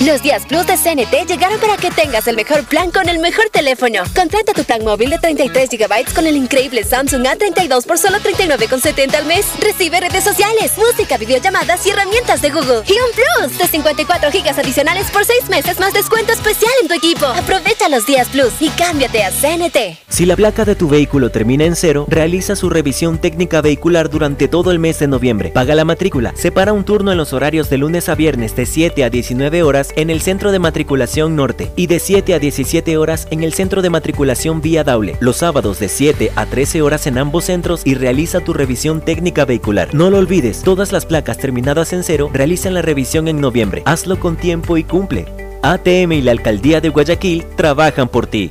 Los días Plus de CNT llegaron para que tengas el mejor plan con el mejor teléfono. Contrata tu plan móvil de 33 GB con el increíble Samsung A32 por solo 39,70 al mes. Recibe redes sociales, música, videollamadas y herramientas de Google. Y un Plus de 54 GB adicionales por 6 meses más descuento especial en tu equipo. Aprovecha los días Plus y cámbiate a CNT. Si la placa de tu vehículo termina en cero, realiza su revisión técnica vehicular durante todo el mes de noviembre. Paga la matrícula. Separa un turno en los horarios de lunes a viernes de 7 a 19 horas en el Centro de Matriculación Norte y de 7 a 17 horas en el Centro de Matriculación Vía Daule. Los sábados de 7 a 13 horas en ambos centros y realiza tu revisión técnica vehicular. No lo olvides, todas las placas terminadas en cero realizan la revisión en noviembre. Hazlo con tiempo y cumple. ATM y la Alcaldía de Guayaquil trabajan por ti.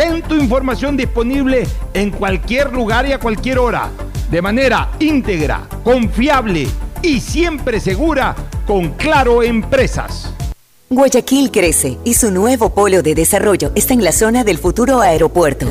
Ten tu información disponible en cualquier lugar y a cualquier hora, de manera íntegra, confiable y siempre segura con Claro Empresas. Guayaquil crece y su nuevo polo de desarrollo está en la zona del futuro aeropuerto.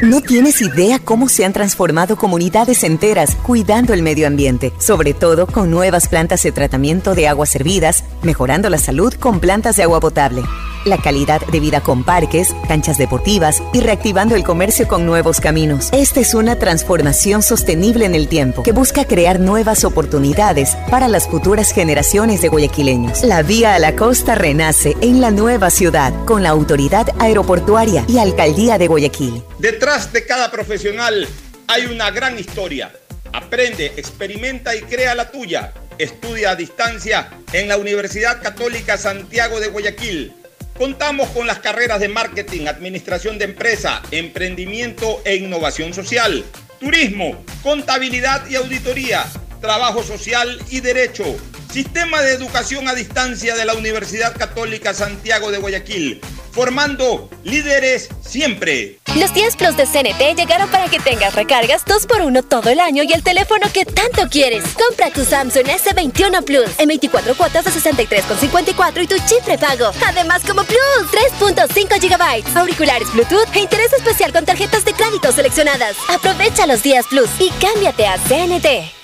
No tienes idea cómo se han transformado comunidades enteras cuidando el medio ambiente, sobre todo con nuevas plantas de tratamiento de aguas servidas, mejorando la salud con plantas de agua potable, la calidad de vida con parques, canchas deportivas y reactivando el comercio con nuevos caminos. Esta es una transformación sostenible en el tiempo que busca crear nuevas oportunidades para las futuras generaciones de guayaquileños. La vía a la costa renace en la nueva ciudad con la autoridad aeroportuaria y alcaldía de Guayaquil. Detrás de cada profesional hay una gran historia. Aprende, experimenta y crea la tuya. Estudia a distancia en la Universidad Católica Santiago de Guayaquil. Contamos con las carreras de marketing, administración de empresa, emprendimiento e innovación social, turismo, contabilidad y auditoría, trabajo social y derecho. Sistema de Educación a Distancia de la Universidad Católica Santiago de Guayaquil, formando líderes siempre. Los 10 Plus de CNT llegaron para que tengas recargas 2x1 todo el año y el teléfono que tanto quieres. Compra tu Samsung S21 Plus en 24 cuotas de 63,54 y tu chip prepago. Además, como Plus, 3.5 GB, auriculares Bluetooth e interés especial con tarjetas de crédito seleccionadas. Aprovecha los días Plus y cámbiate a CNT.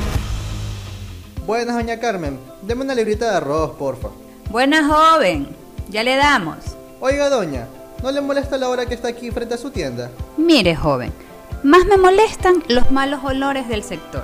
Buenas, doña Carmen. Deme una librita de arroz, porfa. Buenas, joven. Ya le damos. Oiga, doña, ¿no le molesta la hora que está aquí frente a su tienda? Mire, joven, más me molestan los malos olores del sector.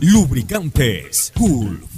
Lubricantes Gulf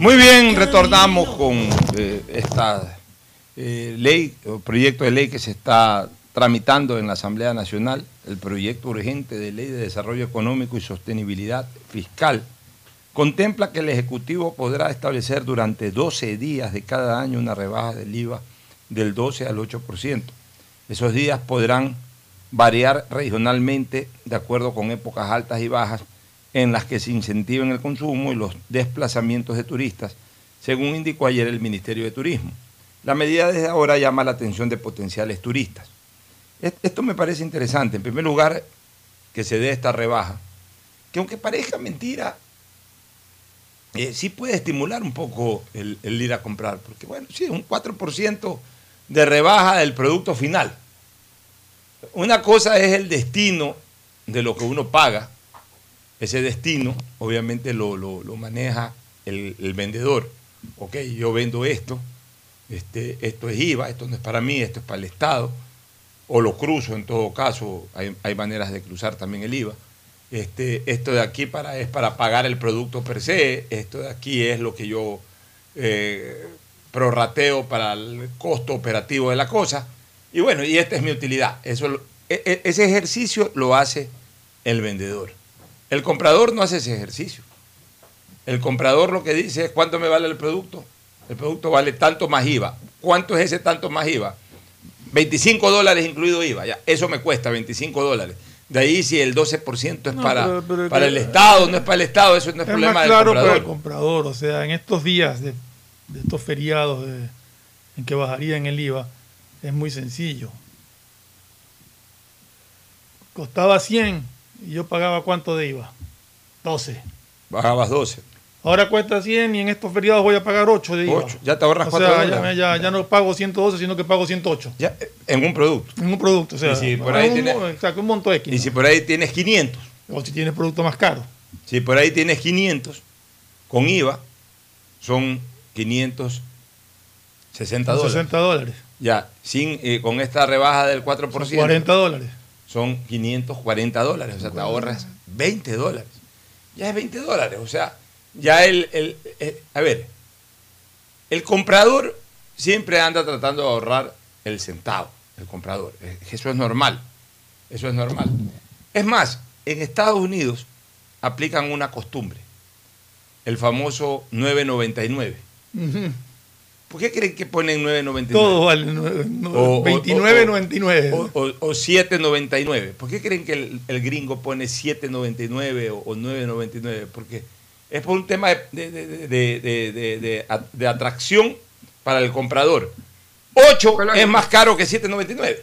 Muy bien, retornamos con eh, esta eh, ley proyecto de ley que se está tramitando en la Asamblea Nacional, el proyecto urgente de ley de desarrollo económico y sostenibilidad fiscal. Contempla que el Ejecutivo podrá establecer durante 12 días de cada año una rebaja del IVA del 12 al 8%. Esos días podrán variar regionalmente de acuerdo con épocas altas y bajas en las que se incentiven el consumo y los desplazamientos de turistas, según indicó ayer el Ministerio de Turismo. La medida desde ahora llama la atención de potenciales turistas. Esto me parece interesante. En primer lugar, que se dé esta rebaja, que aunque parezca mentira, eh, sí puede estimular un poco el, el, ir a comprar, porque bueno, sí, un 4% de rebaja del producto final. Una cosa es el destino de lo que uno paga, ese destino obviamente lo, lo, maneja el, el, vendedor. Ok, yo vendo esto, este, esto es IVA, esto no es para mí, esto es para el Estado, o lo cruzo en todo caso, hay, hay maneras de cruzar también el IVA. Este, esto de aquí para, es para pagar el producto per se, esto de aquí es lo que yo eh, prorrateo para el costo operativo de la cosa. Y bueno, y esta es mi utilidad. Eso, e, ese ejercicio lo hace el vendedor. El comprador no hace ese ejercicio. El comprador lo que dice es cuánto me vale el producto. El producto vale tanto más IVA. ¿Cuánto es ese tanto más IVA? 25 dólares incluido IVA. Ya, eso me cuesta 25 dólares. De ahí si el 12% es no, para, pero, pero, para el Estado, no es para el Estado, eso no es, es problema más del claro comprador. para el comprador. O sea, en estos días de, de estos feriados de, en que bajarían el IVA, es muy sencillo. Costaba 100 y yo pagaba cuánto de IVA? 12. Bajabas 12. Ahora cuesta 100 y en estos feriados voy a pagar 8 de IVA. 8. Ya te ahorras o 4 sea, dólares. ya, ya, ya, no pago 112, sino que pago 108. Ya, en un producto. En un producto, o sea, si por ahí un, tienes, exacto, un monto X. Y si por ahí tienes 500. O si tienes producto más caro. Si por ahí tienes 500, con IVA son 560 dólares. 60 dólares. Ya, sin, eh, con esta rebaja del 4%. Son 40 dólares. Son 540 dólares. O sea, te ahorras 20 dólares. Ya es 20 dólares. O sea, ya el, el, el, a ver, el comprador siempre anda tratando de ahorrar el centavo, el comprador. Eso es normal, eso es normal. Es más, en Estados Unidos aplican una costumbre, el famoso 999. Uh. ¿Por qué creen que ponen 9.99? Todo vale 29.99. O, o, o, 7.99. ¿Por qué creen que el, el gringo pone 7.99 o, o 9.99? Porque es por un tema de, de- de- de- de- de- de- de atracción para el comprador. 8 es más caro que 7.99.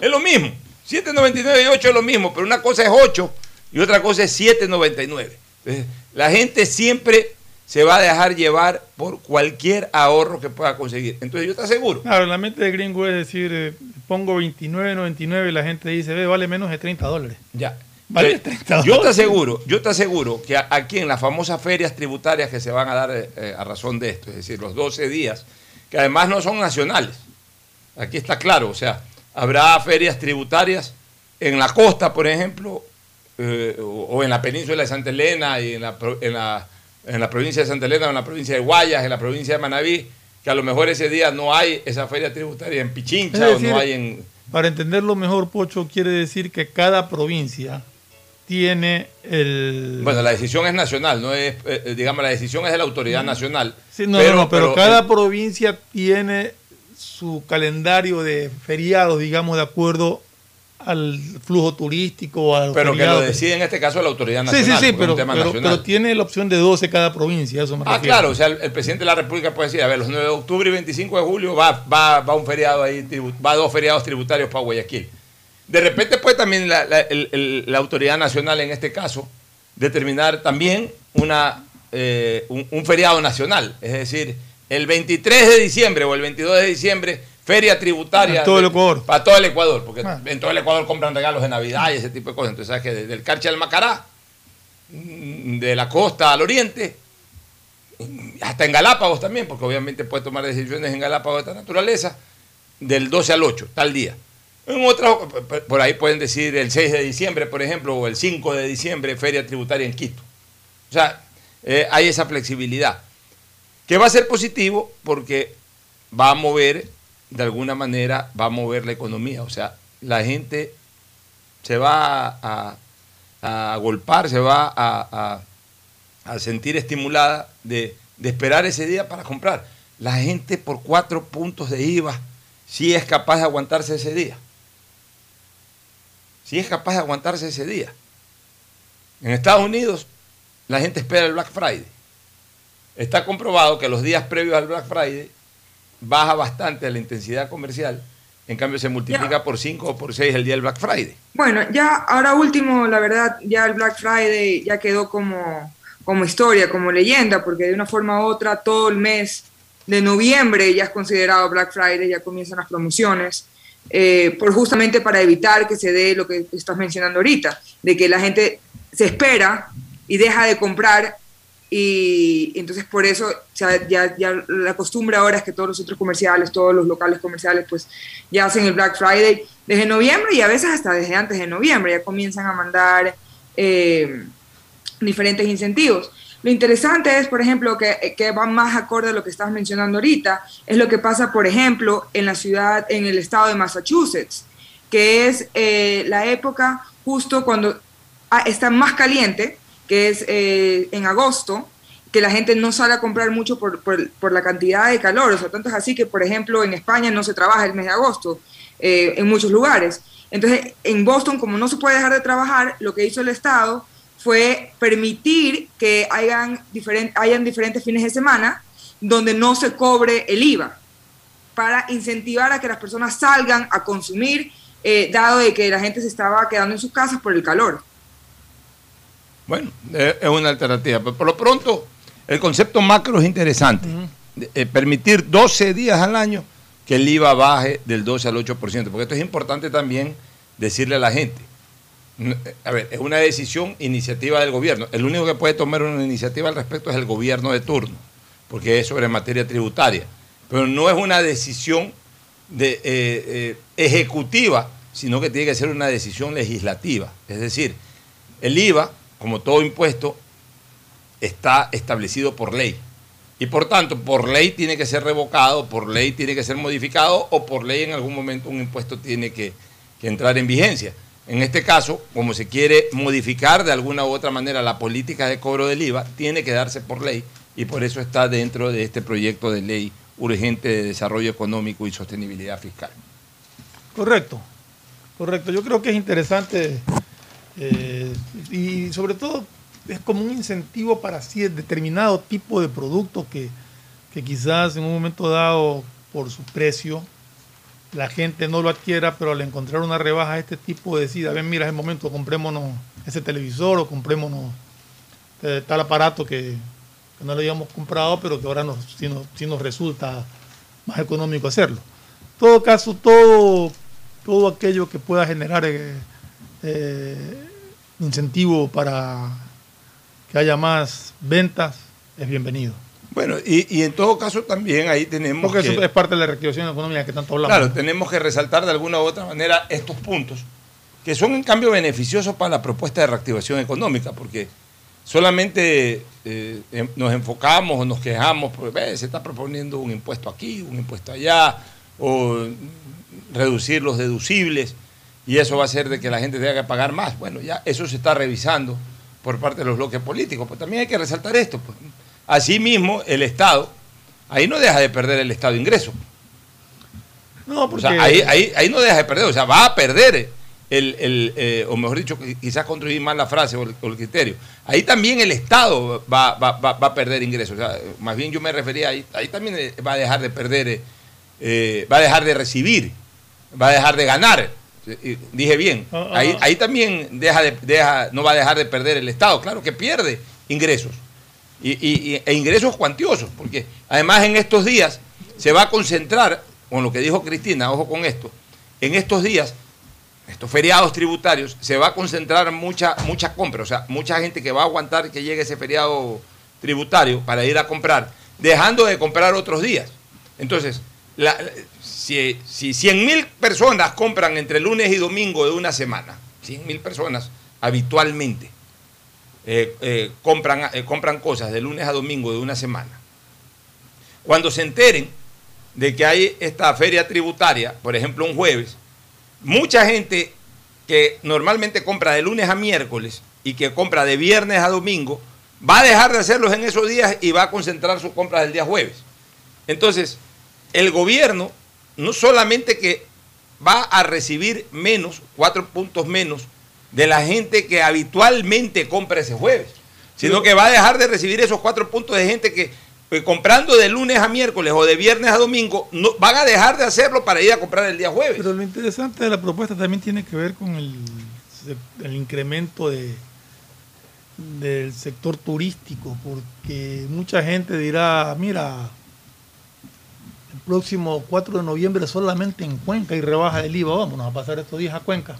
Es lo mismo. 7.99 y 8 es lo mismo, pero una cosa es 8 y otra cosa es 7.99. Entonces, La gente siempre se va a dejar llevar por cualquier ahorro que pueda conseguir. Entonces yo te aseguro. Claro, la mente de gringo es decir, eh, pongo 29.99 y la gente dice, ve, vale menos de 30 dólares. Ya. Vale Pero 30 yo te dólares. aseguro, yo te aseguro que aquí en las famosas ferias tributarias que se van a dar eh, a razón de esto, es decir, los 12 días, que además no son nacionales. Aquí está claro, o sea, habrá ferias tributarias en la costa, por ejemplo, eh, o, o en la península de Santa Elena y en la, en, la, en la provincia de Santa Elena, en la provincia de Guayas, en la provincia de Manabí, que a lo mejor ese día no hay esa feria tributaria en Pichincha o no hay en... Para entenderlo mejor, Pocho, quiere decir que cada provincia tiene el... Bueno, la decisión es nacional, no es, eh, eh, digamos, la decisión es de la autoridad nacional. Sí, no, no, no, pero, cada provincia tiene su calendario de feriados, digamos, de acuerdo al flujo turístico, al Pero que lo decide en este caso la autoridad Sí, sí, nacional. sí, es un pero, pero, tiene la opción de 12 cada provincia, a eso me Ah, refiero. claro, o sea, el, el presidente de la República puede decir, a ver, los 9 de octubre y 25 de julio va, va, va un feriado ahí, tribu- va dos feriados tributarios para Guayaquil. De repente puede también la, la- el- el- la autoridad nacional, en este caso, determinar también una, eh, un, un feriado nacional. Es decir, el 23 de diciembre o el 22 de diciembre, feria tributaria. En todo el Ecuador. Para todo el Ecuador, porque Ah. en todo el Ecuador compran regalos de Navidad y ese tipo de cosas. Entonces, sabes que desde el Carche al Macará, mm, de la costa al oriente, hasta en Galápagos también, porque obviamente puede tomar decisiones en Galápagos de esta naturaleza, del 12 al 8, tal día. En otras, por ahí pueden decir el 6 de diciembre, por ejemplo, o el 5 de diciembre, feria tributaria en Quito. O sea, eh, hay esa flexibilidad, que va a ser positivo porque va a mover, de alguna manera, va a mover la economía. O sea, la gente se va a, a golpar, se va a, sentir estimulada de, de esperar ese día para comprar. La gente por cuatro puntos de IVA sí es capaz de aguantarse ese día. Sí es capaz de aguantarse ese día. En Estados Unidos la gente espera el Black Friday. Está comprobado que los días previos al Black Friday baja bastante la intensidad comercial, en cambio se multiplica por 5 o por 6 el día del Black Friday. Bueno, ya ahora último, la verdad, ya el Black Friday ya quedó como, como historia, como leyenda, porque de una forma u otra todo el mes de noviembre ya es considerado Black Friday, ya comienzan las promociones, eh, por justamente para evitar que se dé lo que estás mencionando ahorita, de que la gente se espera y deja de comprar y entonces por eso ya, la costumbre ahora es que todos los centros comerciales, todos los locales comerciales, pues ya hacen el Black Friday desde noviembre y a veces hasta desde antes de noviembre, ya comienzan a mandar eh, diferentes incentivos. Lo interesante es, por ejemplo, que, que va más acorde a lo que estás mencionando ahorita, es lo que pasa, por ejemplo, en la ciudad, en el estado de Massachusetts, que es eh, la época justo cuando ah, está más caliente, que es eh, en agosto, que la gente no sale a comprar mucho por, por- la cantidad de calor. O sea, tanto es así que, por ejemplo, en España no se trabaja el mes de agosto eh, en muchos lugares. Entonces, en Boston, como no se puede dejar de trabajar, lo que hizo el Estado fue permitir que hayan, hayan diferentes fines de semana donde no se cobre el IVA para incentivar a que las personas salgan a consumir, eh, dado de que la gente se estaba quedando en sus casas por el calor. Bueno, eh, es una alternativa. Pero por lo pronto, el concepto macro es interesante. Eh, permitir 12 días al año que el IVA baje del 12 al 8%, porque esto es importante también decirle a la gente. Eh, A ver, es una decisión, iniciativa del gobierno. El único que puede tomar una iniciativa al respecto es el gobierno de turno, porque es sobre materia tributaria. Pero no es una decisión de, eh, eh, ejecutiva, sino que tiene que ser una decisión legislativa. Es decir, el IVA, como todo impuesto, está establecido por ley. Y por tanto, por ley tiene que ser revocado, por ley tiene que ser modificado o por ley en algún momento un impuesto tiene que, entrar en vigencia. En este caso, como se quiere modificar de alguna u otra manera la política de cobro del IVA, tiene que darse por ley y por eso está dentro de este proyecto de ley urgente de desarrollo económico y sostenibilidad fiscal. Correcto, correcto. Yo creo que es interesante eh, y sobre todo es como un incentivo para así determinado tipo de producto que, que quizás en un momento dado, por su precio, la gente no lo adquiera, pero al encontrar una rebaja, este tipo decida, ven, mira, es el momento, comprémonos ese televisor o comprémonos eh, tal aparato que, no lo habíamos comprado, pero que ahora nos, sí, nos, sí resulta más económico hacerlo. En todo caso, todo, todo aquello que pueda generar eh, incentivo para que haya más ventas es bienvenido. Bueno, y, y en todo caso también ahí tenemos Porque que... eso es parte de la reactivación económica que tanto hablamos. Claro, tenemos que resaltar de alguna u otra manera estos puntos, que son en cambio beneficiosos para la propuesta de reactivación económica, porque solamente eh, em- nos enfocamos o nos quejamos, porque se está proponiendo un impuesto aquí, un impuesto allá, o reducir los deducibles, y eso va a hacer de que la gente tenga que pagar más. Bueno, ya eso se está revisando por parte de los bloques políticos, pues también hay que resaltar esto. Pues. Asimismo, el Estado, ahí no deja de perder el Estado ingreso. No, O sea, ahí, ahí, ahí no deja de perder, o sea, va a perder el, el, eh, o mejor dicho, quizás construir mal la frase o el, o el criterio. Ahí también el Estado va, va, va, va a perder ingresos. O sea, más bien yo me refería ahí, ahí también eh, va a dejar de perder, eh, eh, va a dejar de recibir, va a dejar de ganar. Dije bien, Ah, ah. ahí, ahí también deja de, deja, no va a dejar de perder el Estado. Claro que pierde ingresos. Y, y- y- e ingresos cuantiosos, porque además en estos días se va a concentrar, con lo que dijo Cristina, ojo con esto, en estos días, estos feriados tributarios, se va a concentrar mucha, mucha compra, o sea, mucha gente que va a aguantar que llegue ese feriado tributario para ir a comprar, dejando de comprar otros días. Entonces, la- si, si 100 mil personas compran entre lunes y domingo de una semana, 100 mil personas habitualmente, eh, eh, compran, eh, compran cosas de lunes a domingo de una semana. Cuando se enteren de que hay esta feria tributaria, por ejemplo un jueves, mucha gente que normalmente compra de lunes a miércoles y que compra de viernes a domingo, va a dejar de hacerlos en esos días y va a concentrar sus compras el día jueves. Entonces, el gobierno no solamente que va a recibir menos, cuatro puntos menos, de la gente que habitualmente compra ese jueves, sino que va a dejar de recibir esos cuatro puntos de gente que pues, comprando de lunes a miércoles o de viernes a domingo, no, van a dejar de hacerlo para ir a comprar el día jueves. Pero lo interesante de la propuesta también tiene que ver con el, el incremento de, del sector turístico, porque mucha gente dirá, mira, el próximo 4 de noviembre solamente en Cuenca y rebaja el IVA, vámonos a pasar estos días a Cuenca.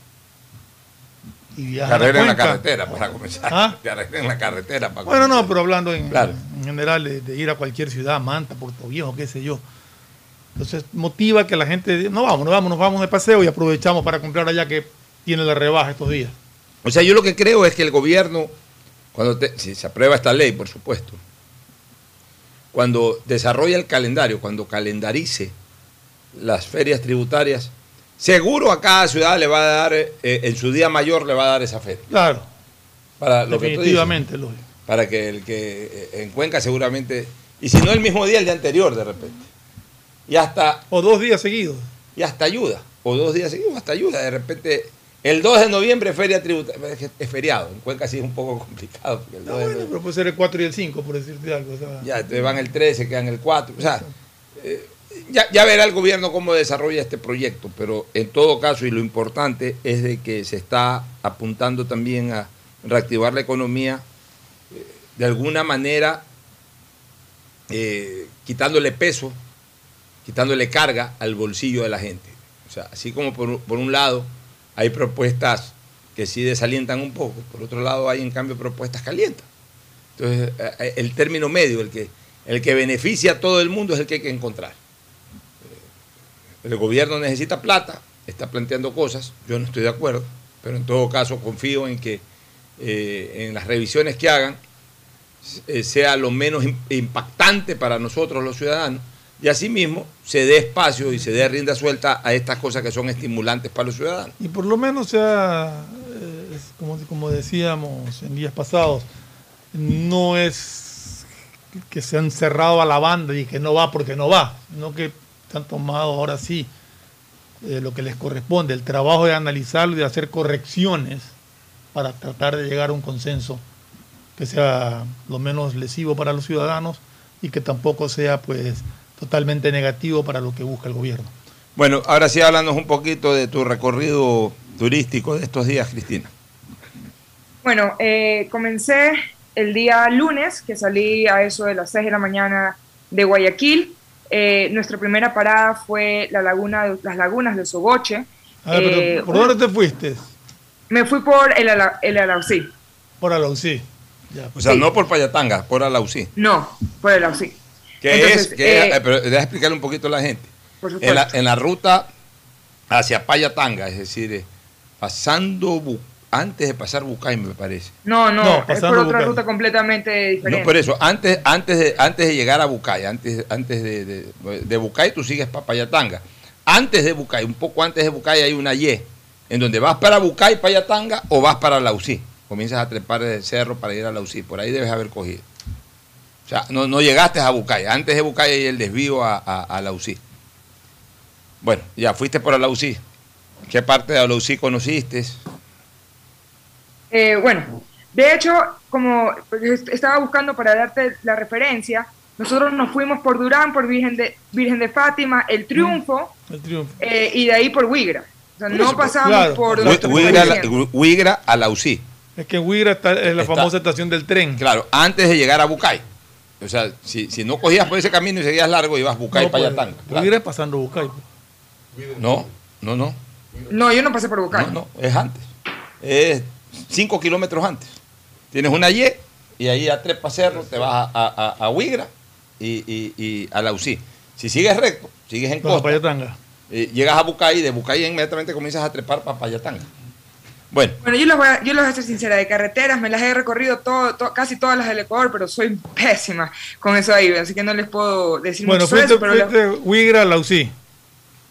Y viajar a en la carretera para comenzar. ¿Ah? En la carretera para Bueno, no, pero hablando en, Claro. en general de, de ir a cualquier ciudad, Manta, Puerto Viejo, qué sé yo. Entonces motiva que la gente diga, no vamos, no vamos, nos vamos de paseo y aprovechamos para comprar allá que tiene la rebaja estos días. O sea, yo lo que creo es que el gobierno, cuando te- si se aprueba esta ley, por supuesto, cuando desarrolla el calendario, cuando calendarice las ferias tributarias, seguro a cada ciudad le va a dar, eh, en su día mayor le va a dar esa feria. Claro, Para lo que tú dices. definitivamente, lógico. Para que el que eh, en Cuenca seguramente, y si no el mismo día, el día anterior de repente. Y hasta... O dos días seguidos. Y hasta ayuda. O dos días seguidos, hasta ayuda. De repente, el 2 de noviembre, feria tributaria. Es, feriado. En Cuenca sí es un poco complicado. porque el 2 de Bueno, pero puede ser el 4 y el 5, por decirte algo. o sea. ya te van el 13, quedan el 4. O sea, eh, ya, ya verá el gobierno cómo desarrolla este proyecto, pero en todo caso, y lo importante es de que se está apuntando también a reactivar la economía eh, de alguna manera, eh, quitándole peso, quitándole carga al bolsillo de la gente. O sea, así como por, por un lado hay propuestas que sí desalientan un poco, por otro lado hay en cambio propuestas que alientan. Entonces, eh, el término medio, el que, el que beneficia a todo el mundo es el que hay que encontrar. Eh, El gobierno necesita plata, está planteando cosas, yo no estoy de acuerdo, pero en todo caso confío en que eh, en las revisiones que hagan eh, sea lo menos im- impactante para nosotros los ciudadanos y asimismo se dé espacio y se dé rienda suelta a estas cosas que son estimulantes para los ciudadanos. Y por lo menos sea, eh, como decíamos en días pasados, no es que se han cerrado a la banda y que no va porque no va, sino que se han tomado ahora sí eh, lo que les corresponde, el trabajo de analizarlo y de hacer correcciones para tratar de llegar a un consenso que sea lo menos lesivo para los ciudadanos y que tampoco sea pues totalmente negativo para lo que busca el gobierno. Bueno, ahora sí háblanos un poquito de tu recorrido turístico de estos días, Cristina. Bueno, eh, comencé el día lunes, que salí a eso de las 6 de la mañana de Guayaquil. Eh, nuestra primera parada fue la laguna de, las lagunas de Sogoche. Ah, pero Eh, ¿Por dónde te fuiste? Me fui por el, Ala- el Alausí. Por Alausí. O sea, Sí. no por Payatanga, por Alausí. No, por el Alausí. Que Entonces, es, que, eh, eh, pero déjame explicarle un poquito a la gente. Por En la, supuesto. en la ruta hacia Payatanga, es decir, eh, pasando Bu- antes de pasar Bucay, me parece. No, no, No, es por otra Bucay. ruta completamente diferente. No, por eso, antes, antes, de, antes de llegar a Bucay, antes, antes de, de, de Bucay, tú sigues para Payatanga. Antes de Bucay, un poco antes de Bucay, hay una Y, en donde vas para Bucay, Payatanga, o vas para Lausí. Comienzas a trepar el cerro para ir a Lausí. Por ahí debes haber cogido. O sea, no, no llegaste a Bucay. Antes de Bucay hay el desvío a, a, a Lausí. Bueno, ya fuiste por Alausí. ¿Qué parte de Alausí conociste? Eh, bueno, de hecho, como pues, est- estaba buscando para darte la referencia, nosotros nos fuimos por Durán, por Virgen de, Virgen de Fátima, El Triunfo, El triunfo. eh, y de ahí por Huigra. O sea, no pasamos claro. por... Huigra, a Lausí. Es que Huigra está, es la Está- famosa estación del tren. Claro, antes de llegar a Bucay. O sea, si, si no cogías por ese camino y seguías largo, ibas Bucay No, para pues, Payatanga. claro. Pasando Bucay. No, no, no. No, yo no pasé por Bucay. No, no, es antes. Es cinco kilómetros antes. Tienes una Y y ahí a Trepa Cerro te vas a, a, a- a Huigra y, y, y a Lausí. Si sigues recto, sigues en a costa, Payatanga. eh, llegas a Bucay y de Bucay inmediatamente comienzas a trepar para Payatanga. Bueno, Bueno, yo les, voy a, yo les voy a ser sincera, de carreteras me las he recorrido todo, to- casi todas las del Ecuador, pero soy pésima con eso ahí, así que no les puedo decir Bueno, mucho fuiste, eso, pero fuiste Huigra a Lausí.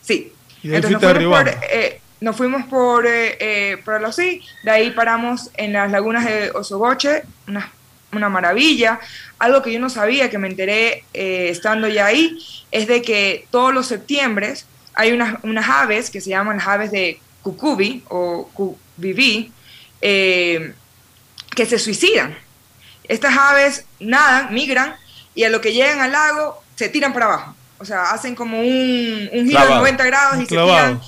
Sí. Y Entonces nos fuimos, por, eh, nos fuimos por, eh, eh, por Alosí, de ahí paramos en las lagunas de Osogoche, una, una maravilla. Algo que yo no sabía, que me enteré eh, estando ya ahí, es de que todos los septiembre hay unas, unas aves que se llaman las aves de Cucubi o Cubiví, eh, que se suicidan. Estas aves nadan, migran y a lo que llegan al lago se tiran para abajo. O sea, hacen como un, un giro de Clavado. 90 grados y se tiran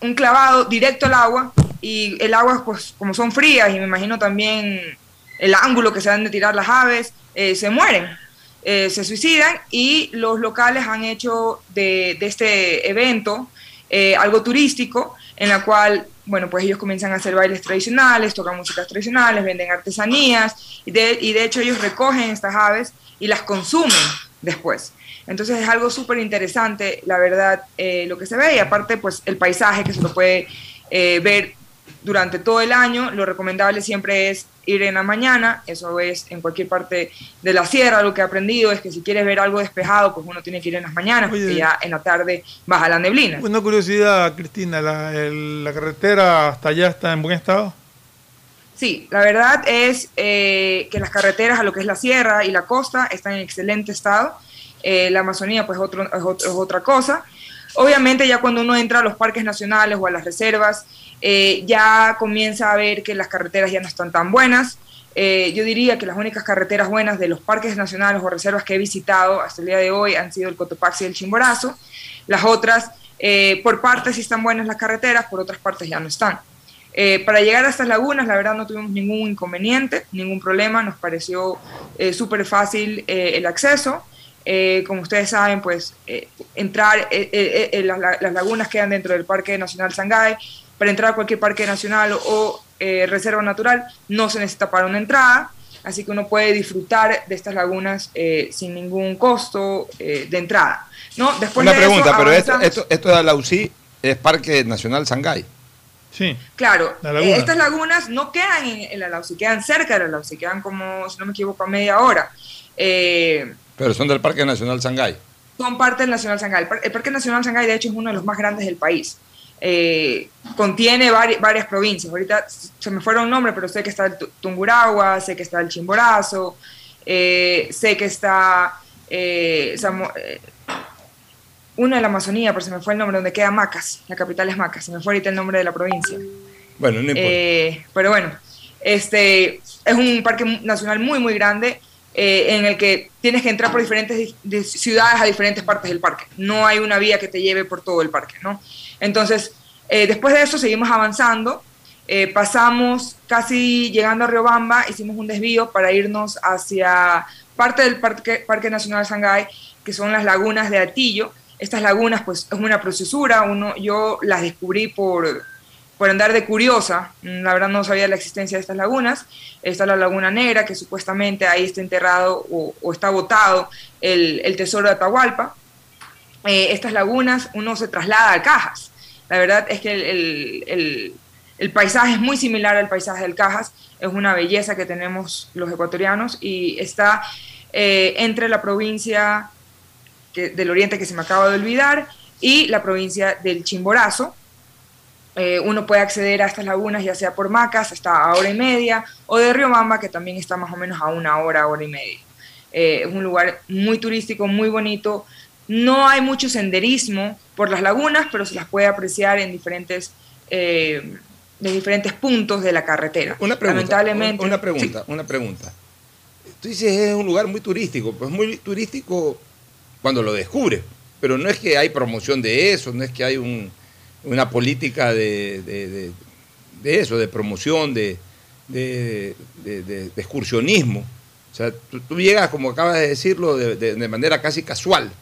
un clavado directo al agua y el agua, pues como son frías y me imagino también el ángulo que se dan de tirar las aves, eh, se mueren, eh, se suicidan y los locales han hecho de, de este evento eh, algo turístico en la cual, bueno, pues ellos comienzan a hacer bailes tradicionales, tocan músicas tradicionales, venden artesanías y de, y de hecho ellos recogen estas aves y las consumen después. Entonces es algo súper interesante, la verdad, eh, lo que se ve y aparte pues el paisaje que se lo puede eh, ver durante todo el año. Lo recomendable siempre es ir en la mañana, eso es en cualquier parte de la sierra. Lo que he aprendido es que si quieres ver algo despejado, pues uno tiene que ir en las mañanas, porque Oye. ya en la tarde baja la neblina. Una curiosidad, Cristina, ¿la, el- la carretera hasta allá está en buen estado? Sí, la verdad es eh, que las carreteras a lo que es la sierra y la costa están en excelente estado. Eh, la Amazonía pues otro, es, otro- es otra cosa. Obviamente ya cuando uno entra a los parques nacionales o a las reservas, eh, ya comienza a ver que las carreteras ya no están tan buenas. Eh, yo diría que las únicas carreteras buenas de los parques nacionales o reservas que he visitado hasta el día de hoy han sido el Cotopaxi y el Chimborazo. Las otras, eh, por partes sí están buenas las carreteras, por otras partes ya no están. Para llegar a estas lagunas, la verdad no tuvimos ningún inconveniente, ningún problema, nos pareció eh, súper fácil el acceso. Como ustedes saben, pues entrar, las, las lagunas quedan dentro del Parque Nacional Sangay. Para entrar a cualquier parque nacional o eh, reserva natural no se necesita para una entrada, así que uno puede disfrutar de estas lagunas eh, sin ningún costo eh, de entrada. ¿no? Después una de eso, pregunta, pero esto, esto, esto de Alausí es Parque Nacional Sangay. Sí. Claro, La laguna. eh, estas lagunas no quedan en, en la Lausi, quedan cerca de la Lausi, quedan como, si no me equivoco, a media hora. Eh, Pero son del Parque Nacional Sangay. son parte del Nacional Sangay. El, par- el Parque Nacional Sangay, de hecho, es uno de los más grandes del país. Eh, contiene vari- varias provincias. Ahorita se me fueron nombres, pero sé que está el Tu- Tungurahua, sé que está el Chimborazo, eh, sé que está eh, eh, uno de la Amazonía, pero se me fue el nombre, donde queda Macas. La capital es Macas. Se me fue ahorita el nombre de la provincia. Bueno, no importa. Eh, pero bueno, Este, es un parque nacional muy, muy grande eh, en el que tienes que entrar por diferentes de ciudades a diferentes partes del parque. No hay una vía que te lleve por todo el parque, ¿no? Entonces, eh, después de eso seguimos avanzando. Eh, pasamos casi llegando a Riobamba, hicimos un desvío para irnos hacia parte del Parque, Nacional Sangay, que son las lagunas de Atillo. Estas lagunas, pues, es una procesura. Uno, yo las descubrí por, por andar de curiosa. La verdad no sabía la existencia de estas lagunas. Está la Laguna Negra, que supuestamente ahí está enterrado o, está botado el, el, tesoro de Atahualpa. Eh, estas lagunas uno se traslada a Cajas. La verdad es que el, paisaje es muy similar al paisaje del Cajas. Es una belleza que tenemos los ecuatorianos y está eh, entre la provincia del Oriente que se me acaba de olvidar y la provincia del Chimborazo, eh, uno puede acceder a estas lagunas ya sea por Macas, hasta a hora y media, o de Riobamba, que también está más o menos a una hora, hora y media. Es un lugar muy turístico, muy bonito. No hay mucho senderismo por las lagunas, pero se las puede apreciar en diferentes, eh, de diferentes puntos de la carretera. Una pregunta, Lamentablemente, una, pregunta, una pregunta. Tú dices es un lugar muy turístico, pues muy turístico cuando lo descubres, pero no es que hay promoción de eso, no es que hay un, una política de, eso, de promoción, de, excursionismo. O sea, tú, llegas, como acabas de decirlo, de, manera casi casual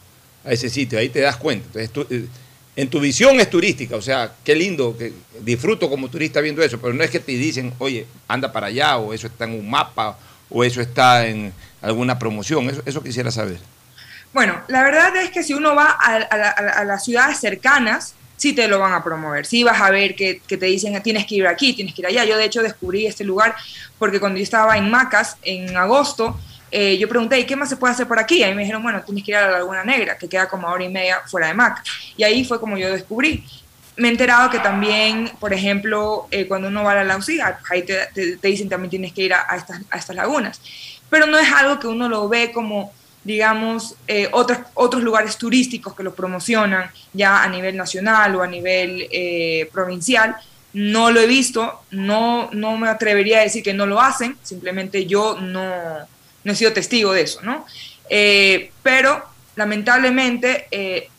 a ese sitio, ahí te das cuenta. Entonces, eh, en tu visión es turística, o sea, qué lindo, que disfruto como turista viendo eso, pero no es que te dicen, oye, anda para allá, o eso está en un mapa, o eso está en alguna promoción. Eso, eso quisiera saber. Bueno, la verdad es que si uno va a las ciudades cercanas, sí te lo van a promover, sí vas a ver que, te dicen tienes que ir aquí, tienes que ir allá. Yo de hecho descubrí este lugar porque cuando yo estaba en Macas en agosto, eh, yo pregunté, ¿y qué más se puede hacer por aquí? Ahí me dijeron, bueno, tienes que ir a la Laguna Negra, que queda como a hora y media fuera de Macas. Y ahí fue como yo descubrí. Me he enterado que también, por ejemplo, eh, cuando uno va a la Laucía, ahí te, dicen también tienes que ir a, estas, a estas lagunas. Pero no es algo que uno lo ve como digamos, eh, otros, otros lugares turísticos que los promocionan ya a nivel nacional o a nivel eh, provincial. No lo he visto, no, no me atrevería a decir que no lo hacen, simplemente yo no, no he sido testigo de eso, ¿no? Eh, pero lamentablemente,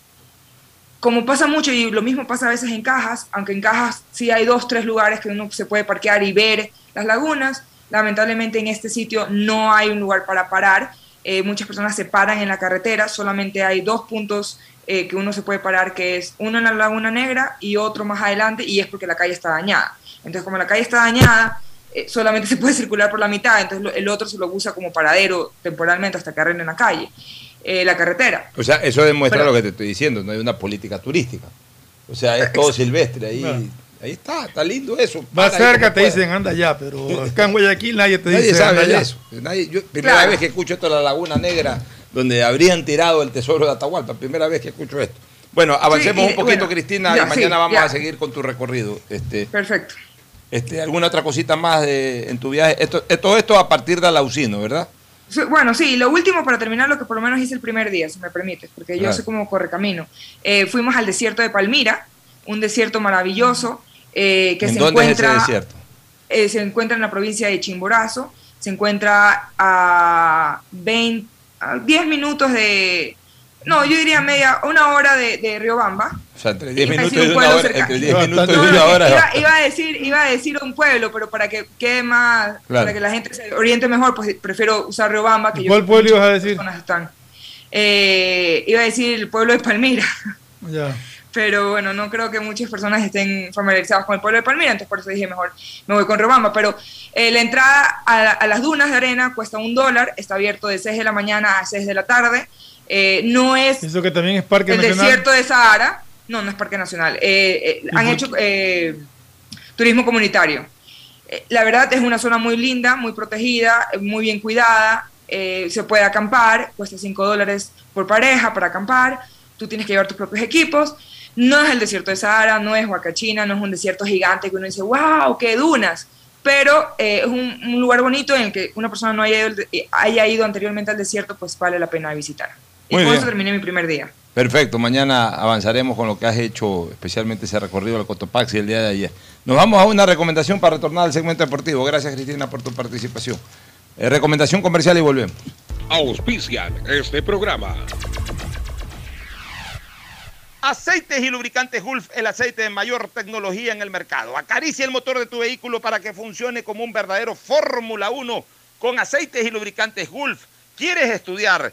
como pasa mucho y lo mismo pasa a veces en Cajas, aunque en Cajas sí hay dos, tres lugares que uno se puede parquear y ver las lagunas, lamentablemente en este sitio no hay un lugar para parar eh, muchas personas se paran en la carretera, solamente hay dos puntos eh, que uno se puede parar, que es uno en la Laguna Negra y otro más adelante, y es porque la calle está dañada. Entonces, como la calle está dañada, eh, solamente se puede circular por la mitad, entonces el otro se lo usa como paradero temporalmente hasta que arreglen la calle, la carretera. O sea, eso demuestra lo que te estoy diciendo, no hay una política turística. O sea, es todo silvestre ahí. Ahí está, está lindo eso. Más cerca te dicen anda ya, pero acá en Guayaquil nadie te dice sabe anda eso. primera vez que escucho esto de la Laguna Negra, donde habrían tirado el tesoro de Atahualpa, primera vez que escucho esto. Bueno, avancemos un poquito, Cristina, y mañana vamos a seguir con tu recorrido. Este, Perfecto. Este, ¿Alguna otra cosita más de, en tu viaje? Esto, todo esto a partir de Alausino, ¿verdad? Bueno, sí, lo último para terminar, lo que por lo menos hice el primer día, si me permites, porque yo sé cómo corre camino. Eh, fuimos al desierto de Palmira, un desierto maravilloso, eh, que se encuentra, eh, se encuentra en la provincia de Chimborazo, se encuentra a, 20, 10 minutos de, no, yo diría media, una hora de, de Riobamba. O sea, entre 10 minutos, y una hora, entre 10 minutos y una hora. Iba, a decir, iba a decir un pueblo, pero para que quede más, para que la gente se oriente mejor, pues prefiero usar Riobamba. Que ¿Cuál pueblo ibas a decir? Están. Eh, iba a decir el pueblo de Palmira. Ya pero bueno, no creo que muchas personas estén familiarizadas con el pueblo de Palmira, entonces por eso dije mejor me voy con Robamba, pero eh, la entrada a, las dunas de arena cuesta un dólar, está abierto de 6 de la mañana a 6 de la tarde, eh, no es... Eso que también es Parque el desierto de Sahara, no, no es Parque Nacional, eh, han hecho turismo comunitario. la verdad es una zona muy linda, muy protegida, muy bien cuidada, se puede acampar, cuesta 5 dólares por pareja para acampar, tú tienes que llevar tus propios equipos, no es el desierto de Sahara, no es Huacachina, no es un desierto gigante que uno dice, wow, qué dunas, pero eh, es un, lugar bonito en el que una persona no haya ido, eh, haya ido anteriormente al desierto, pues vale la pena visitar. y con eso terminé mi primer día. Perfecto, mañana avanzaremos con lo que has hecho, especialmente ese recorrido del Cotopaxi el día de ayer. Nos vamos a una recomendación para retornar al segmento deportivo. Gracias Cristina por tu participación. Eh, recomendación comercial y volvemos. Auspician este programa. Aceites y lubricantes Gulf, el aceite de mayor tecnología en el mercado. Acaricia el motor de tu vehículo para que funcione como un verdadero Fórmula 1 con aceites y lubricantes Gulf. ¿Quieres estudiar,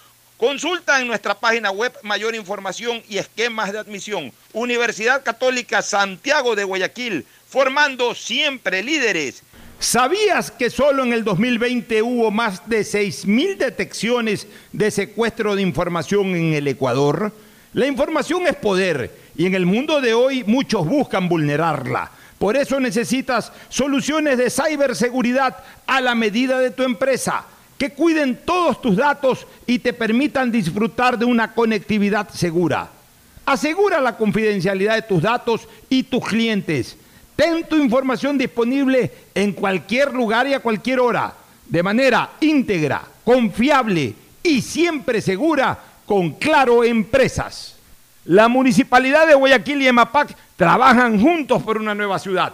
Consulta en nuestra página web mayor información y esquemas de admisión. Universidad Católica Santiago de Guayaquil, formando siempre líderes. ¿Sabías que solo en el 2020 hubo más de 6.000 detecciones de secuestro de información en el Ecuador? La información es poder y en el mundo de hoy muchos buscan vulnerarla. Por eso necesitas soluciones de ciberseguridad a la medida de tu empresa, que cuiden todos tus datos y te permitan disfrutar de una conectividad segura. Asegura la confidencialidad de tus datos y tus clientes. Ten tu información disponible en cualquier lugar y a cualquier hora, de manera íntegra, confiable y siempre segura con Claro Empresas. La Municipalidad de Guayaquil y EMAPAC trabajan juntos por una nueva ciudad.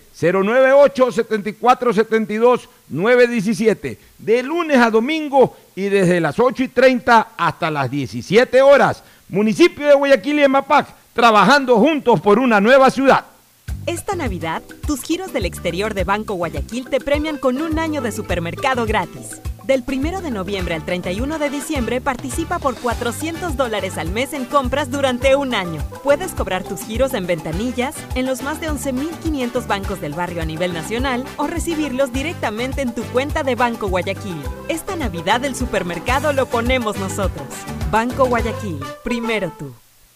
098 74 72 917 de lunes a domingo y desde las 8 y 30 hasta las 17 horas. Municipio de Guayaquil y Mapac, trabajando juntos por una nueva ciudad. Esta Navidad, tus giros del exterior de Banco Guayaquil te premian con un año de supermercado gratis. Del 1 de noviembre al 31 de diciembre participa por 400 dólares al mes en compras durante un año. Puedes cobrar tus giros en ventanillas, en los más de 11.500 bancos del barrio a nivel nacional o recibirlos directamente en tu cuenta de Banco Guayaquil. Esta Navidad el supermercado lo ponemos nosotros. Banco Guayaquil, primero tú.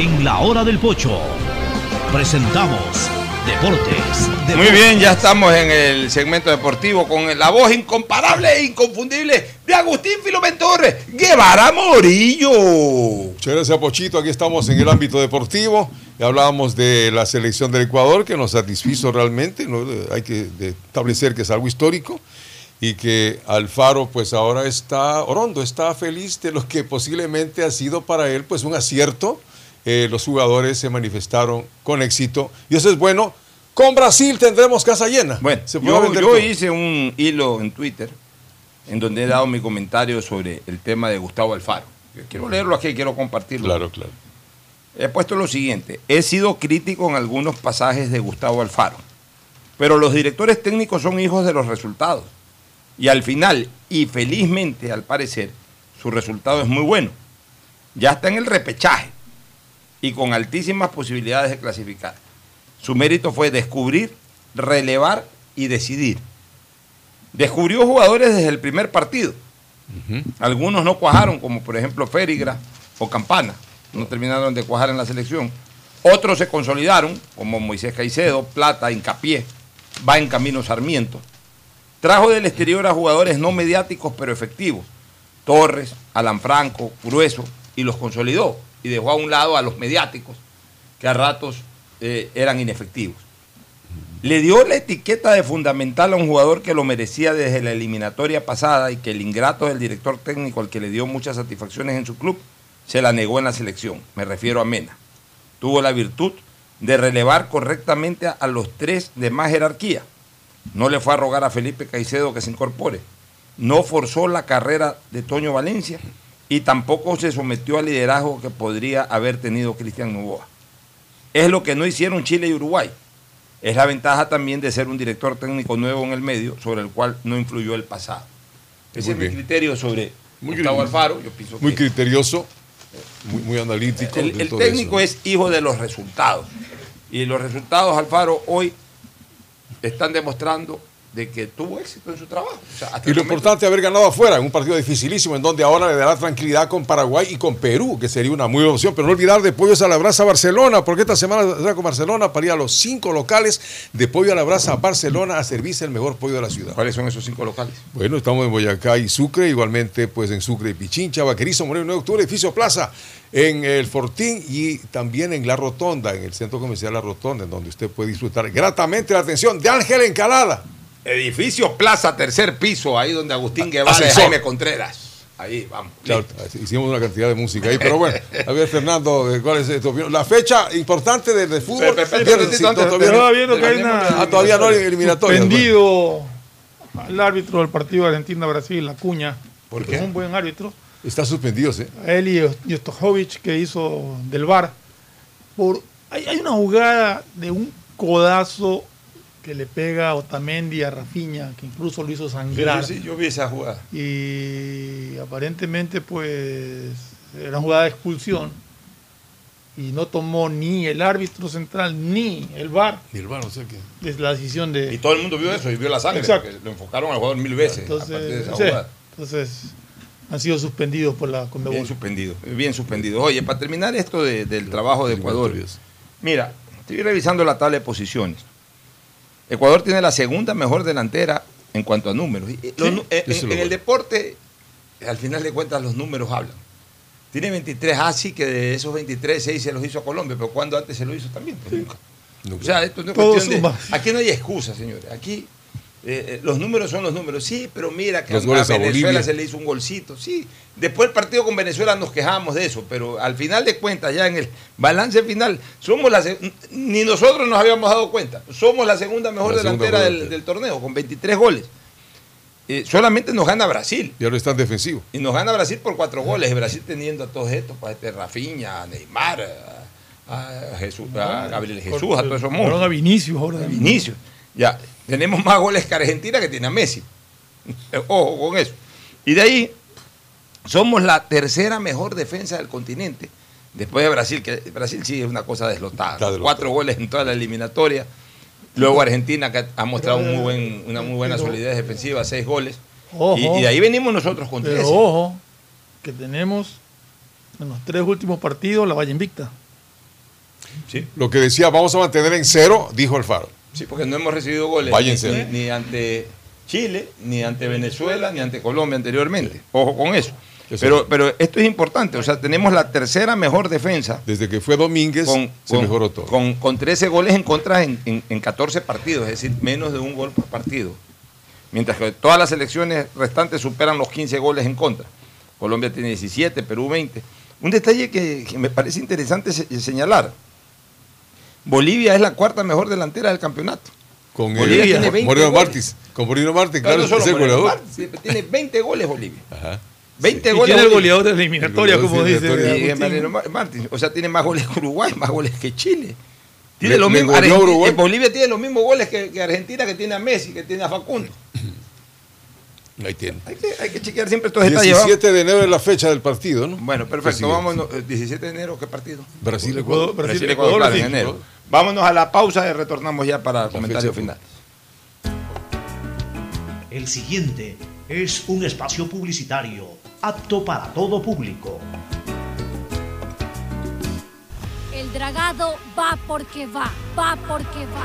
En la hora del pocho presentamos Deportes. Muy bien, ya estamos en el segmento deportivo con la voz incomparable e inconfundible de Agustín Filomentor Guevara Morillo. Muchas gracias, Pochito. Aquí estamos en el ámbito deportivo. Ya hablábamos de la selección del Ecuador, que nos satisfizo realmente. ¿no? Hay que establecer que es algo histórico y que Alfaro pues ahora está, Orondo está feliz de lo que posiblemente ha sido para él pues un acierto eh, los jugadores se manifestaron con éxito y eso es bueno. Con Brasil tendremos casa llena. Bueno, yo, yo hice un hilo en Twitter en donde he dado mi comentario sobre el tema de Gustavo Alfaro. Quiero leerlo aquí, quiero compartirlo. Claro, claro. He puesto lo siguiente, he sido crítico en algunos pasajes de Gustavo Alfaro, pero los directores técnicos son hijos de los resultados. Y al final, y felizmente al parecer, su resultado es muy bueno. Ya está en el repechaje y con altísimas posibilidades de clasificar. Su mérito fue descubrir, relevar y decidir. Descubrió jugadores desde el primer partido. Algunos no cuajaron, como por ejemplo Férigra o Campana. no terminaron de cuajar en la selección. Otros se consolidaron, como Moisés Caicedo, Plata, Incapié, va en camino Sarmiento. Trajo del exterior a jugadores no mediáticos pero efectivos. Torres, Alan Franco, Grueso, y los consolidó. Y dejó a un lado a los mediáticos, que a ratos eh, eran inefectivos. Le dio la etiqueta de fundamental a un jugador que lo merecía desde la eliminatoria pasada y que el ingrato del director técnico, al que le dio muchas satisfacciones en su club, se la negó en la selección. Me refiero a Mena. Tuvo la virtud de relevar correctamente a, a los tres de más jerarquía. No le fue a rogar a Felipe Caicedo que se incorpore. No forzó la carrera de Toño Valencia y tampoco se sometió al liderazgo que podría haber tenido Cristian Novoa. Es lo que no hicieron Chile y Uruguay. Es la ventaja también de ser un director técnico nuevo en el medio sobre el cual no influyó el pasado. Ese Muy es mi bien. criterio sobre Muy Gustavo Alfaro. Yo pienso Muy que criterioso, muy, muy analítico. el, técnico eso. es hijo de los resultados. Y los resultados, Alfaro, hoy están demostrando de que tuvo éxito en su trabajo. O sea, hasta Y lo momento- importante es haber ganado afuera, en un partido dificilísimo, en donde ahora le dará tranquilidad con Paraguay y con Perú, que sería una muy buena opción. Pero no olvidar de Pollos a la Brasa Barcelona, porque esta semana será con Barcelona para ir a los cinco locales de Pollo a la Brasa Barcelona a servirse el mejor pollo de la ciudad. ¿Cuáles son esos cinco locales? Bueno, estamos en Boyacá y Sucre, igualmente pues en Sucre y Pichincha, Vaquerizo, Moreno, 9 de octubre, Edificio Plaza, en el Fortín y también en La Rotonda, en el Centro Comercial La Rotonda, en donde usted puede disfrutar gratamente la atención de Ángel Encalada. Edificio Plaza, tercer piso, ahí donde Agustín Guevara y. Jaime Contreras. Ahí, vamos. Claro, hicimos una cantidad de música ahí, pero bueno, a ver, Fernando, eh, ¿cuál es tu opinión? La fecha importante del de fútbol. Estaba viendo que hay una. Ah, todavía no hay eliminatorias. Suspendido al árbitro del partido Argentina-Brasil, Acuña. ¿Por qué? Es un buen árbitro. Está suspendido, ¿sí? A él y Jostojovic que hizo del VAR. Por, hay, hay una jugada de un codazo que le pega a Otamendi a Rafinha, que incluso lo hizo sangrar. Sí, sí, yo vi esa jugada. Y aparentemente, pues, era una jugada de expulsión. Y no tomó ni el árbitro central ni el VAR. Ni el VAR, o sea que. Es la decisión de. Y todo el mundo vio eso y vio la sangre. Exacto. Lo enfocaron al jugador mil veces. a partir de Entonces, esa sí, jugada. entonces han sido suspendidos por la Conmebol. Bien suspendido, bien suspendido. Oye, para terminar esto de- del trabajo de Ecuador, mira, estoy revisando la tabla de posiciones. Ecuador tiene la segunda mejor delantera en cuanto a números. Eh, los eh, en, el deporte, al final de cuentas, los números hablan. Tiene 23, así que de esos 23, 6 se los hizo a Colombia, pero cuando antes se lo hizo también, pues nunca. O sea, esto no es cuestión de-. Aquí no hay excusa, señores. Aquí eh, eh, los números son los números. Sí, pero mira que a, Venezuela se le hizo un golcito. Sí, después el partido con Venezuela nos quejamos de eso, pero al final de cuentas, ya en el balance final, somos la ni nosotros nos habíamos dado cuenta. Somos la segunda mejor La segunda delantera del, del torneo, con 23 goles. Eh, solamente nos gana Brasil. Y ahora están defensivos. Y nos gana Brasil por cuatro goles. Y Brasil teniendo a todos estos, pues, este Rafinha, a Neymar, a, a Jesús, a Gabriel Jesús, a todos esos monstruos. a Vinicius ahora. A Vinicius. Ya, tenemos más goles que Argentina que tiene a Messi. Ojo con eso. Y de ahí, somos la tercera mejor defensa del continente. Después de Brasil, que Brasil sí es una cosa deslotada. Cuatro goles en toda la eliminatoria. Luego Argentina, que ha mostrado un muy buen- una muy buena solidez defensiva, seis goles. Ojo. Y, y de ahí venimos nosotros con Pero 13. ojo, que tenemos en los tres últimos partidos la Valle Invicta. Sí. Lo que decía, vamos a mantener en cero, dijo Alfaro. Sí, porque no hemos recibido goles Váyanse. ni, ni ante Chile, ni ante Venezuela, ni ante Colombia anteriormente. Ojo con eso. Pero, pero esto es importante, o sea, tenemos la tercera mejor defensa Desde que fue Domínguez, con, se con- mejoró todo. con- con 13 goles en contra en, en- en 14 partidos, es decir, menos de un gol por partido. Mientras que todas las selecciones restantes superan los 15 goles en contra. Colombia tiene 17, Perú 20. Un detalle que, que me parece interesante se- señalar. Bolivia es la cuarta mejor delantera del campeonato. con Bolivia el- tiene 20 Moreno goles. Martins. Con Moreno Martins, Claro, claro, no goleador. Martins, Tiene 20 goles Bolivia. Ajá. 20 Y goles. tiene el goleador de la eliminatoria, El como dice. Martins, o sea, tiene más goles que Uruguay, más goles que Chile. Tiene Le- Argentina- Uruguay. eh, Bolivia tiene los mismos goles que, que Argentina, que tiene a Messi, que tiene a Facundo. Ahí tiene. Hay que, hay que chequear siempre estos detalles. vamos. 17 de enero es la fecha del partido, ¿no? Bueno, perfecto. Vámonos. eh, 17 de enero, ¿qué partido? Brasil, Ecuador. Brasil, Brasil, Ecuador, en enero. Vámonos a la pausa y retornamos ya para el comentario final. El siguiente es un espacio publicitario apto para todo público. El dragado va porque va, va porque va.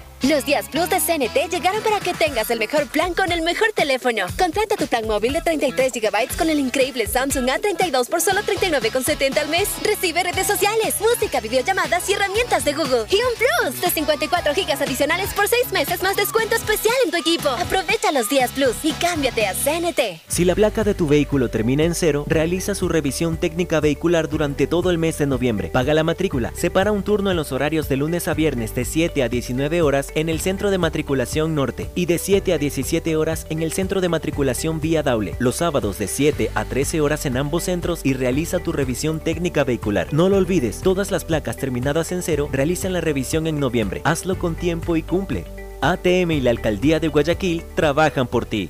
Los días Plus de CNT llegaron para que tengas el mejor plan con el mejor teléfono. Contrata tu plan móvil de 33 GB con el increíble Samsung A32 por solo 39,70 al mes. Recibe redes sociales, música, videollamadas y herramientas de Google. Y un Plus de 54 GB adicionales por 6 meses más descuento especial en tu equipo. Aprovecha los días Plus y cámbiate a CNT. Si la placa de tu vehículo termina en cero, realiza su revisión técnica vehicular durante todo el mes de noviembre. Paga la matrícula. Separa un turno en los horarios de lunes a viernes de 7 a 19 horas en el Centro de Matriculación Norte y de 7 a 17 horas en el Centro de Matriculación Vía Daule. Los sábados de 7 a 13 horas en ambos centros y realiza tu revisión técnica vehicular. No lo olvides, todas las placas terminadas en cero realizan la revisión en noviembre. Hazlo con tiempo y cumple. ATM y la Alcaldía de Guayaquil trabajan por ti.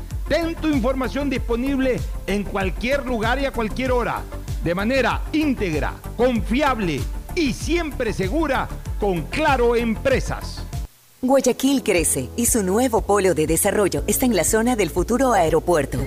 Ten tu información disponible en cualquier lugar y a cualquier hora, de manera íntegra, confiable y siempre segura con Claro Empresas. Guayaquil crece y su nuevo polo de desarrollo está en la zona del futuro aeropuerto.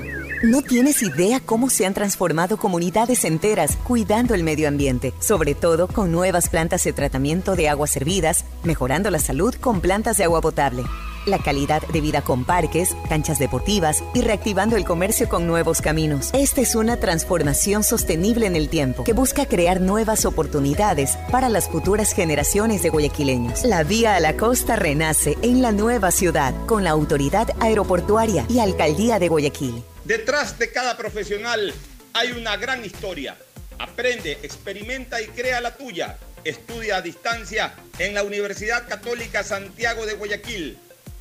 No tienes idea cómo se han transformado comunidades enteras cuidando el medio ambiente, sobre todo con nuevas plantas de tratamiento de aguas servidas, mejorando la salud con plantas de agua potable, la calidad de vida con parques, canchas deportivas y reactivando el comercio con nuevos caminos. Esta es una transformación sostenible en el tiempo que busca crear nuevas oportunidades para las futuras generaciones de guayaquileños. La vía a la costa renace en la nueva ciudad con la autoridad aeroportuaria y alcaldía de Guayaquil. Detrás de cada profesional hay una gran historia. Aprende, experimenta y crea la tuya. Estudia a distancia en la Universidad Católica Santiago de Guayaquil.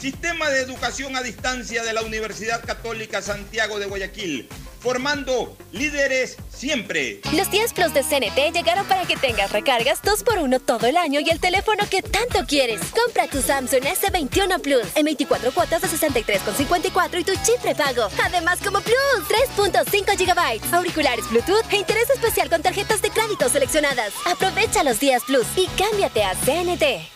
Sistema de educación a distancia de la Universidad Católica Santiago de Guayaquil formando líderes siempre. Los 10 Plus de CNT llegaron para que tengas recargas 2x1 todo el año y el teléfono que tanto quieres. Compra tu Samsung S21 Plus en 24 cuotas de 63,54 y tu chip prepago. Además, como Plus, 3.5 GB, auriculares Bluetooth e interés especial con tarjetas de crédito seleccionadas. Aprovecha los días Plus y cámbiate a CNT.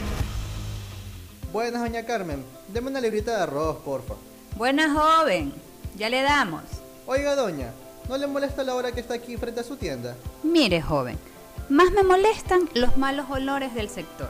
Buenas, doña Carmen. Deme una librita de arroz, porfa. Buena joven, ya le damos. Oiga, doña, ¿no le molesta la hora que está aquí frente a su tienda? Mire, joven, más me molestan los malos olores del sector.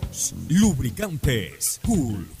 Lubricantes Gulf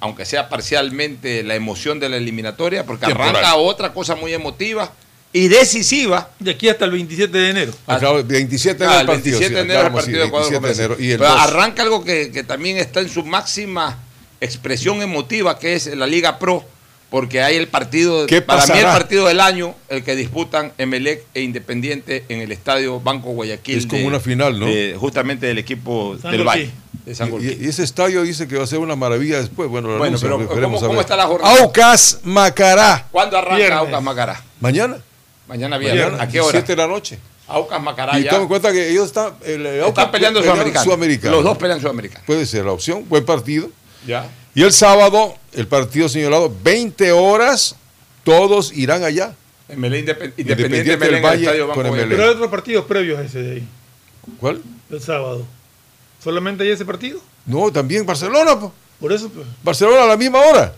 aunque sea parcialmente, la emoción de la eliminatoria, porque Temporal. arranca otra cosa muy emotiva y decisiva. De aquí hasta el 27 de enero. Acaba- 27 de Ah, enero el el partido. 27 de sí, enero el partido de sí, Ecuador 27 de enero. Y el Pero 2. arranca algo que, que también está en su máxima expresión emotiva, que es la Liga Pro, porque hay el partido, ¿Qué para mí el partido del año, el que disputan Emelec e Independiente en el estadio Banco Guayaquil. Es como una final, ¿no? de- justamente del equipo San del. Valle. De San Y, ese estadio dice que va a ser una maravilla después. Bueno, lo Bueno, anuncian, pero ¿cómo- cómo está la jornada? Aucas Macará. ¿Cuándo arranca Viernes. Aucas Macará? Mañana. Mañana viernes. Mañana, ¿A qué hora? 7 de la noche. Aucas Macará y ya. en cuenta que ellos están, el, el Aucas Están peleando pelea Sudamericano. Sudamericano. Los dos pelean Sudamericano. Puede ser la opción. Buen partido. Ya. Y el sábado, el partido señalado, 20 horas, todos irán allá. Emelec Independ- Independiente, Independiente Emelec del en el Valle estadio Banco con Guayaquil. Pero hay otros partidos previos a ese de ahí, ¿Cuál? el sábado. ¿Solamente hay ese partido? No, también Barcelona. po. Por eso, pues. Barcelona a la misma hora.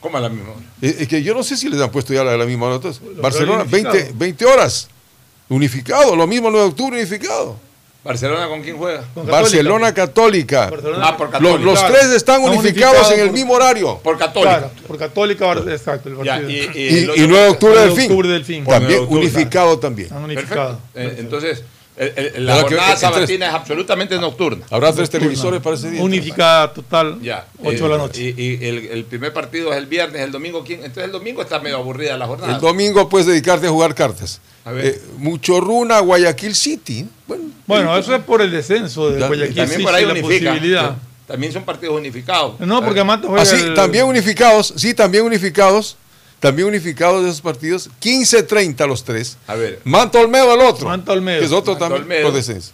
¿Cómo a la misma hora? Es, es que yo no sé si les han puesto ya la, la misma hora. Entonces, Lo Barcelona, unificado. 20, 20 horas. Unificado, lo mismo 9 de octubre unificado. ¿Barcelona con quién juega? Con Barcelona Católica. Barcelona- Ah, por Los, Católica. los Claro. tres están Están unificados unificados en el por- mismo horario. Por Católica. Claro, por Católica, exacto, el Ya, partido. y, Y, y el y otro- 9 de octubre del 9 de fin. octubre del fin. También 9 de octubre, unificado también. Han Perfecto. unificado. Eh, entonces, el- el- la ¿Verdad que jornada sabatina es absolutamente nocturna. Habrá tres televisores para ese día. Unificada total, Ya. 8 de la noche. Y, y el, el primer partido es el viernes, el domingo, ¿quién? Entonces el domingo está medio aburrida la jornada. El domingo puedes dedicarte a jugar cartas. A ver. Eh, Muchorruna, Guayaquil City. Bueno, Bueno, eso es por el descenso de Ya, Guayaquil También City, por ahí la unifica. posibilidad. También son partidos unificados. No, porque juega el- Ah, también unificados, sí, también unificados. También unificados esos partidos. 15-30 los tres. A ver. Manto Olmedo el otro. Manta Olmedo. Que es otro Manto también Olmedo. por descenso.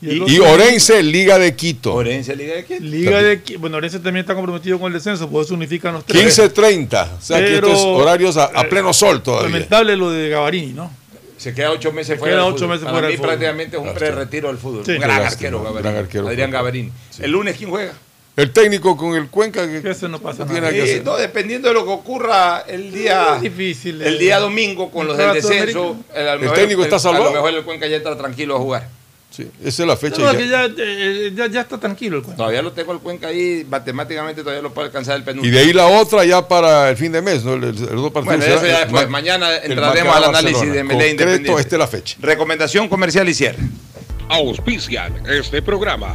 Y, Y, Orense, Liga de Quito. Orense Liga de quién? Liga de bueno, Orense también está comprometido con el descenso, por eso unifican los tres. 15-30. O sea que estos horarios a, a eh, pleno sol todavía. Lamentable lo de Gavarini, ¿no? Se queda ocho meses Se fuera. queda del ocho fútbol. meses Para fuera mí del fútbol. prácticamente es un pre-retiro del fútbol. Sí. Un gran arquero, gran arquero. Adrián Gabarini. Sí. El lunes, ¿quién juega? El técnico con el Cuenca. Que, Que eso no pasa tiene nada. que hacer. no, dependiendo de lo que ocurra el día, Es difícil. el eh. día domingo con los del descenso, el, a lo mejor técnico está A salvado. lo mejor el Cuenca ya entra tranquilo a jugar. Sí, esa es la fecha. No, ya. que ya, eh, ya, ya está tranquilo el cuento. Todavía lo tengo el Cuenca ahí, matemáticamente todavía lo puede alcanzar el Y penúltimo. de ahí la otra ya para el fin de mes, ¿no? El- el- dos partidos. Bueno, eso ya el después. Ma- Mañana el entraremos al análisis Barcelona. de Melé Independiente. esta es la fecha. Recomendación comercial y cierre. Auspician este programa.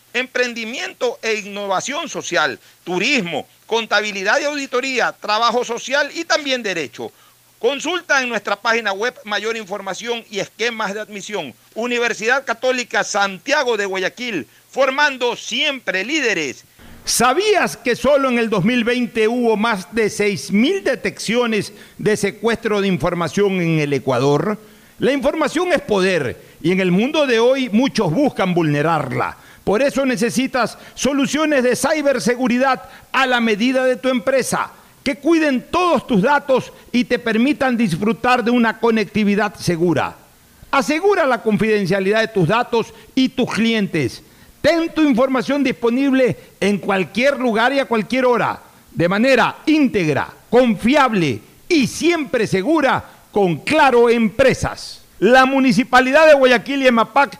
emprendimiento e innovación social, turismo, contabilidad y auditoría, trabajo social y también derecho. Consulta en nuestra página web mayor información y esquemas de admisión. Universidad Católica Santiago de Guayaquil, formando siempre líderes. ¿Sabías que solo en el 2020 hubo más de 6.000 detecciones de secuestro de información en el Ecuador? La información es poder y en el mundo de hoy muchos buscan vulnerarla. Por eso necesitas soluciones de ciberseguridad a la medida de tu empresa que cuiden todos tus datos y te permitan disfrutar de una conectividad segura. Asegura la confidencialidad de tus datos y tus clientes. Ten tu información disponible en cualquier lugar y a cualquier hora, de manera íntegra, confiable y siempre segura con Claro Empresas. La Municipalidad de Guayaquil y EMAPAC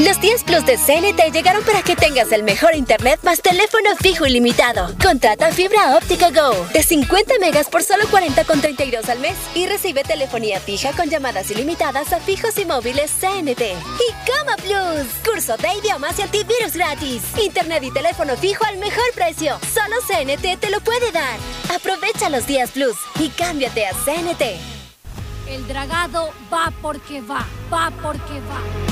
Los 10 Plus de CNT llegaron para que tengas el mejor internet más teléfono fijo ilimitado. Contrata fibra óptica Go de 50 megas por solo 40,32 al mes y recibe telefonía fija con llamadas ilimitadas a fijos y móviles CNT. Y Coma Plus, curso de idiomas y antivirus gratis. Internet y teléfono fijo al mejor precio. Solo CNT te lo puede dar. Aprovecha los 10 Plus y cámbiate a CNT. El dragado va porque va, va porque va.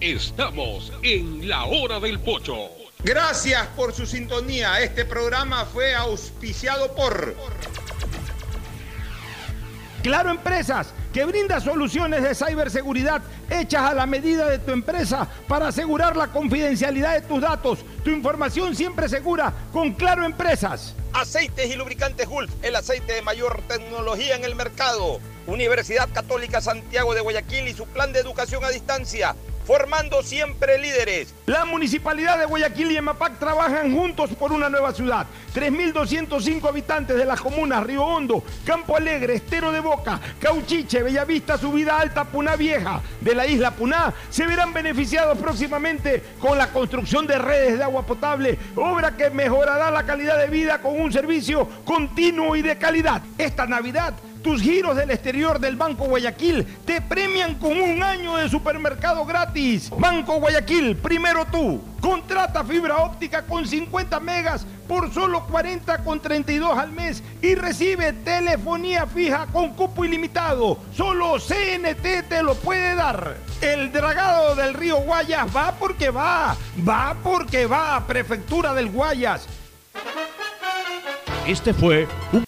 Estamos en la hora del pocho. Gracias por su sintonía. Este programa fue auspiciado por Claro Empresas, que brinda soluciones de ciberseguridad hechas a la medida de tu empresa para asegurar la confidencialidad de tus datos. Tu información siempre segura con Claro Empresas. Aceites y lubricantes Gulf, el aceite de mayor tecnología en el mercado. Universidad Católica Santiago de Guayaquil y su plan de educación a distancia formando siempre líderes. La Municipalidad de Guayaquil y EMAPAC trabajan juntos por una nueva ciudad. 3.205 habitantes de las comunas Río Hondo, Campo Alegre, Estero de Boca, Cauchiche, Bellavista, Subida Alta, Puná Vieja de la isla Puná se verán beneficiados próximamente con la construcción de redes de agua potable, obra que mejorará la calidad de vida con un servicio continuo y de calidad. Esta Navidad tus giros del exterior del Banco Guayaquil te premian con un año de supermercado gratis. Banco Guayaquil, primero tú. Contrata fibra óptica con 50 megas por solo 40 con 32 al mes y recibe telefonía fija con cupo ilimitado. Solo CNT te lo puede dar. El dragado del río Guayas va porque va. Va porque va. Prefectura del Guayas. Este fue un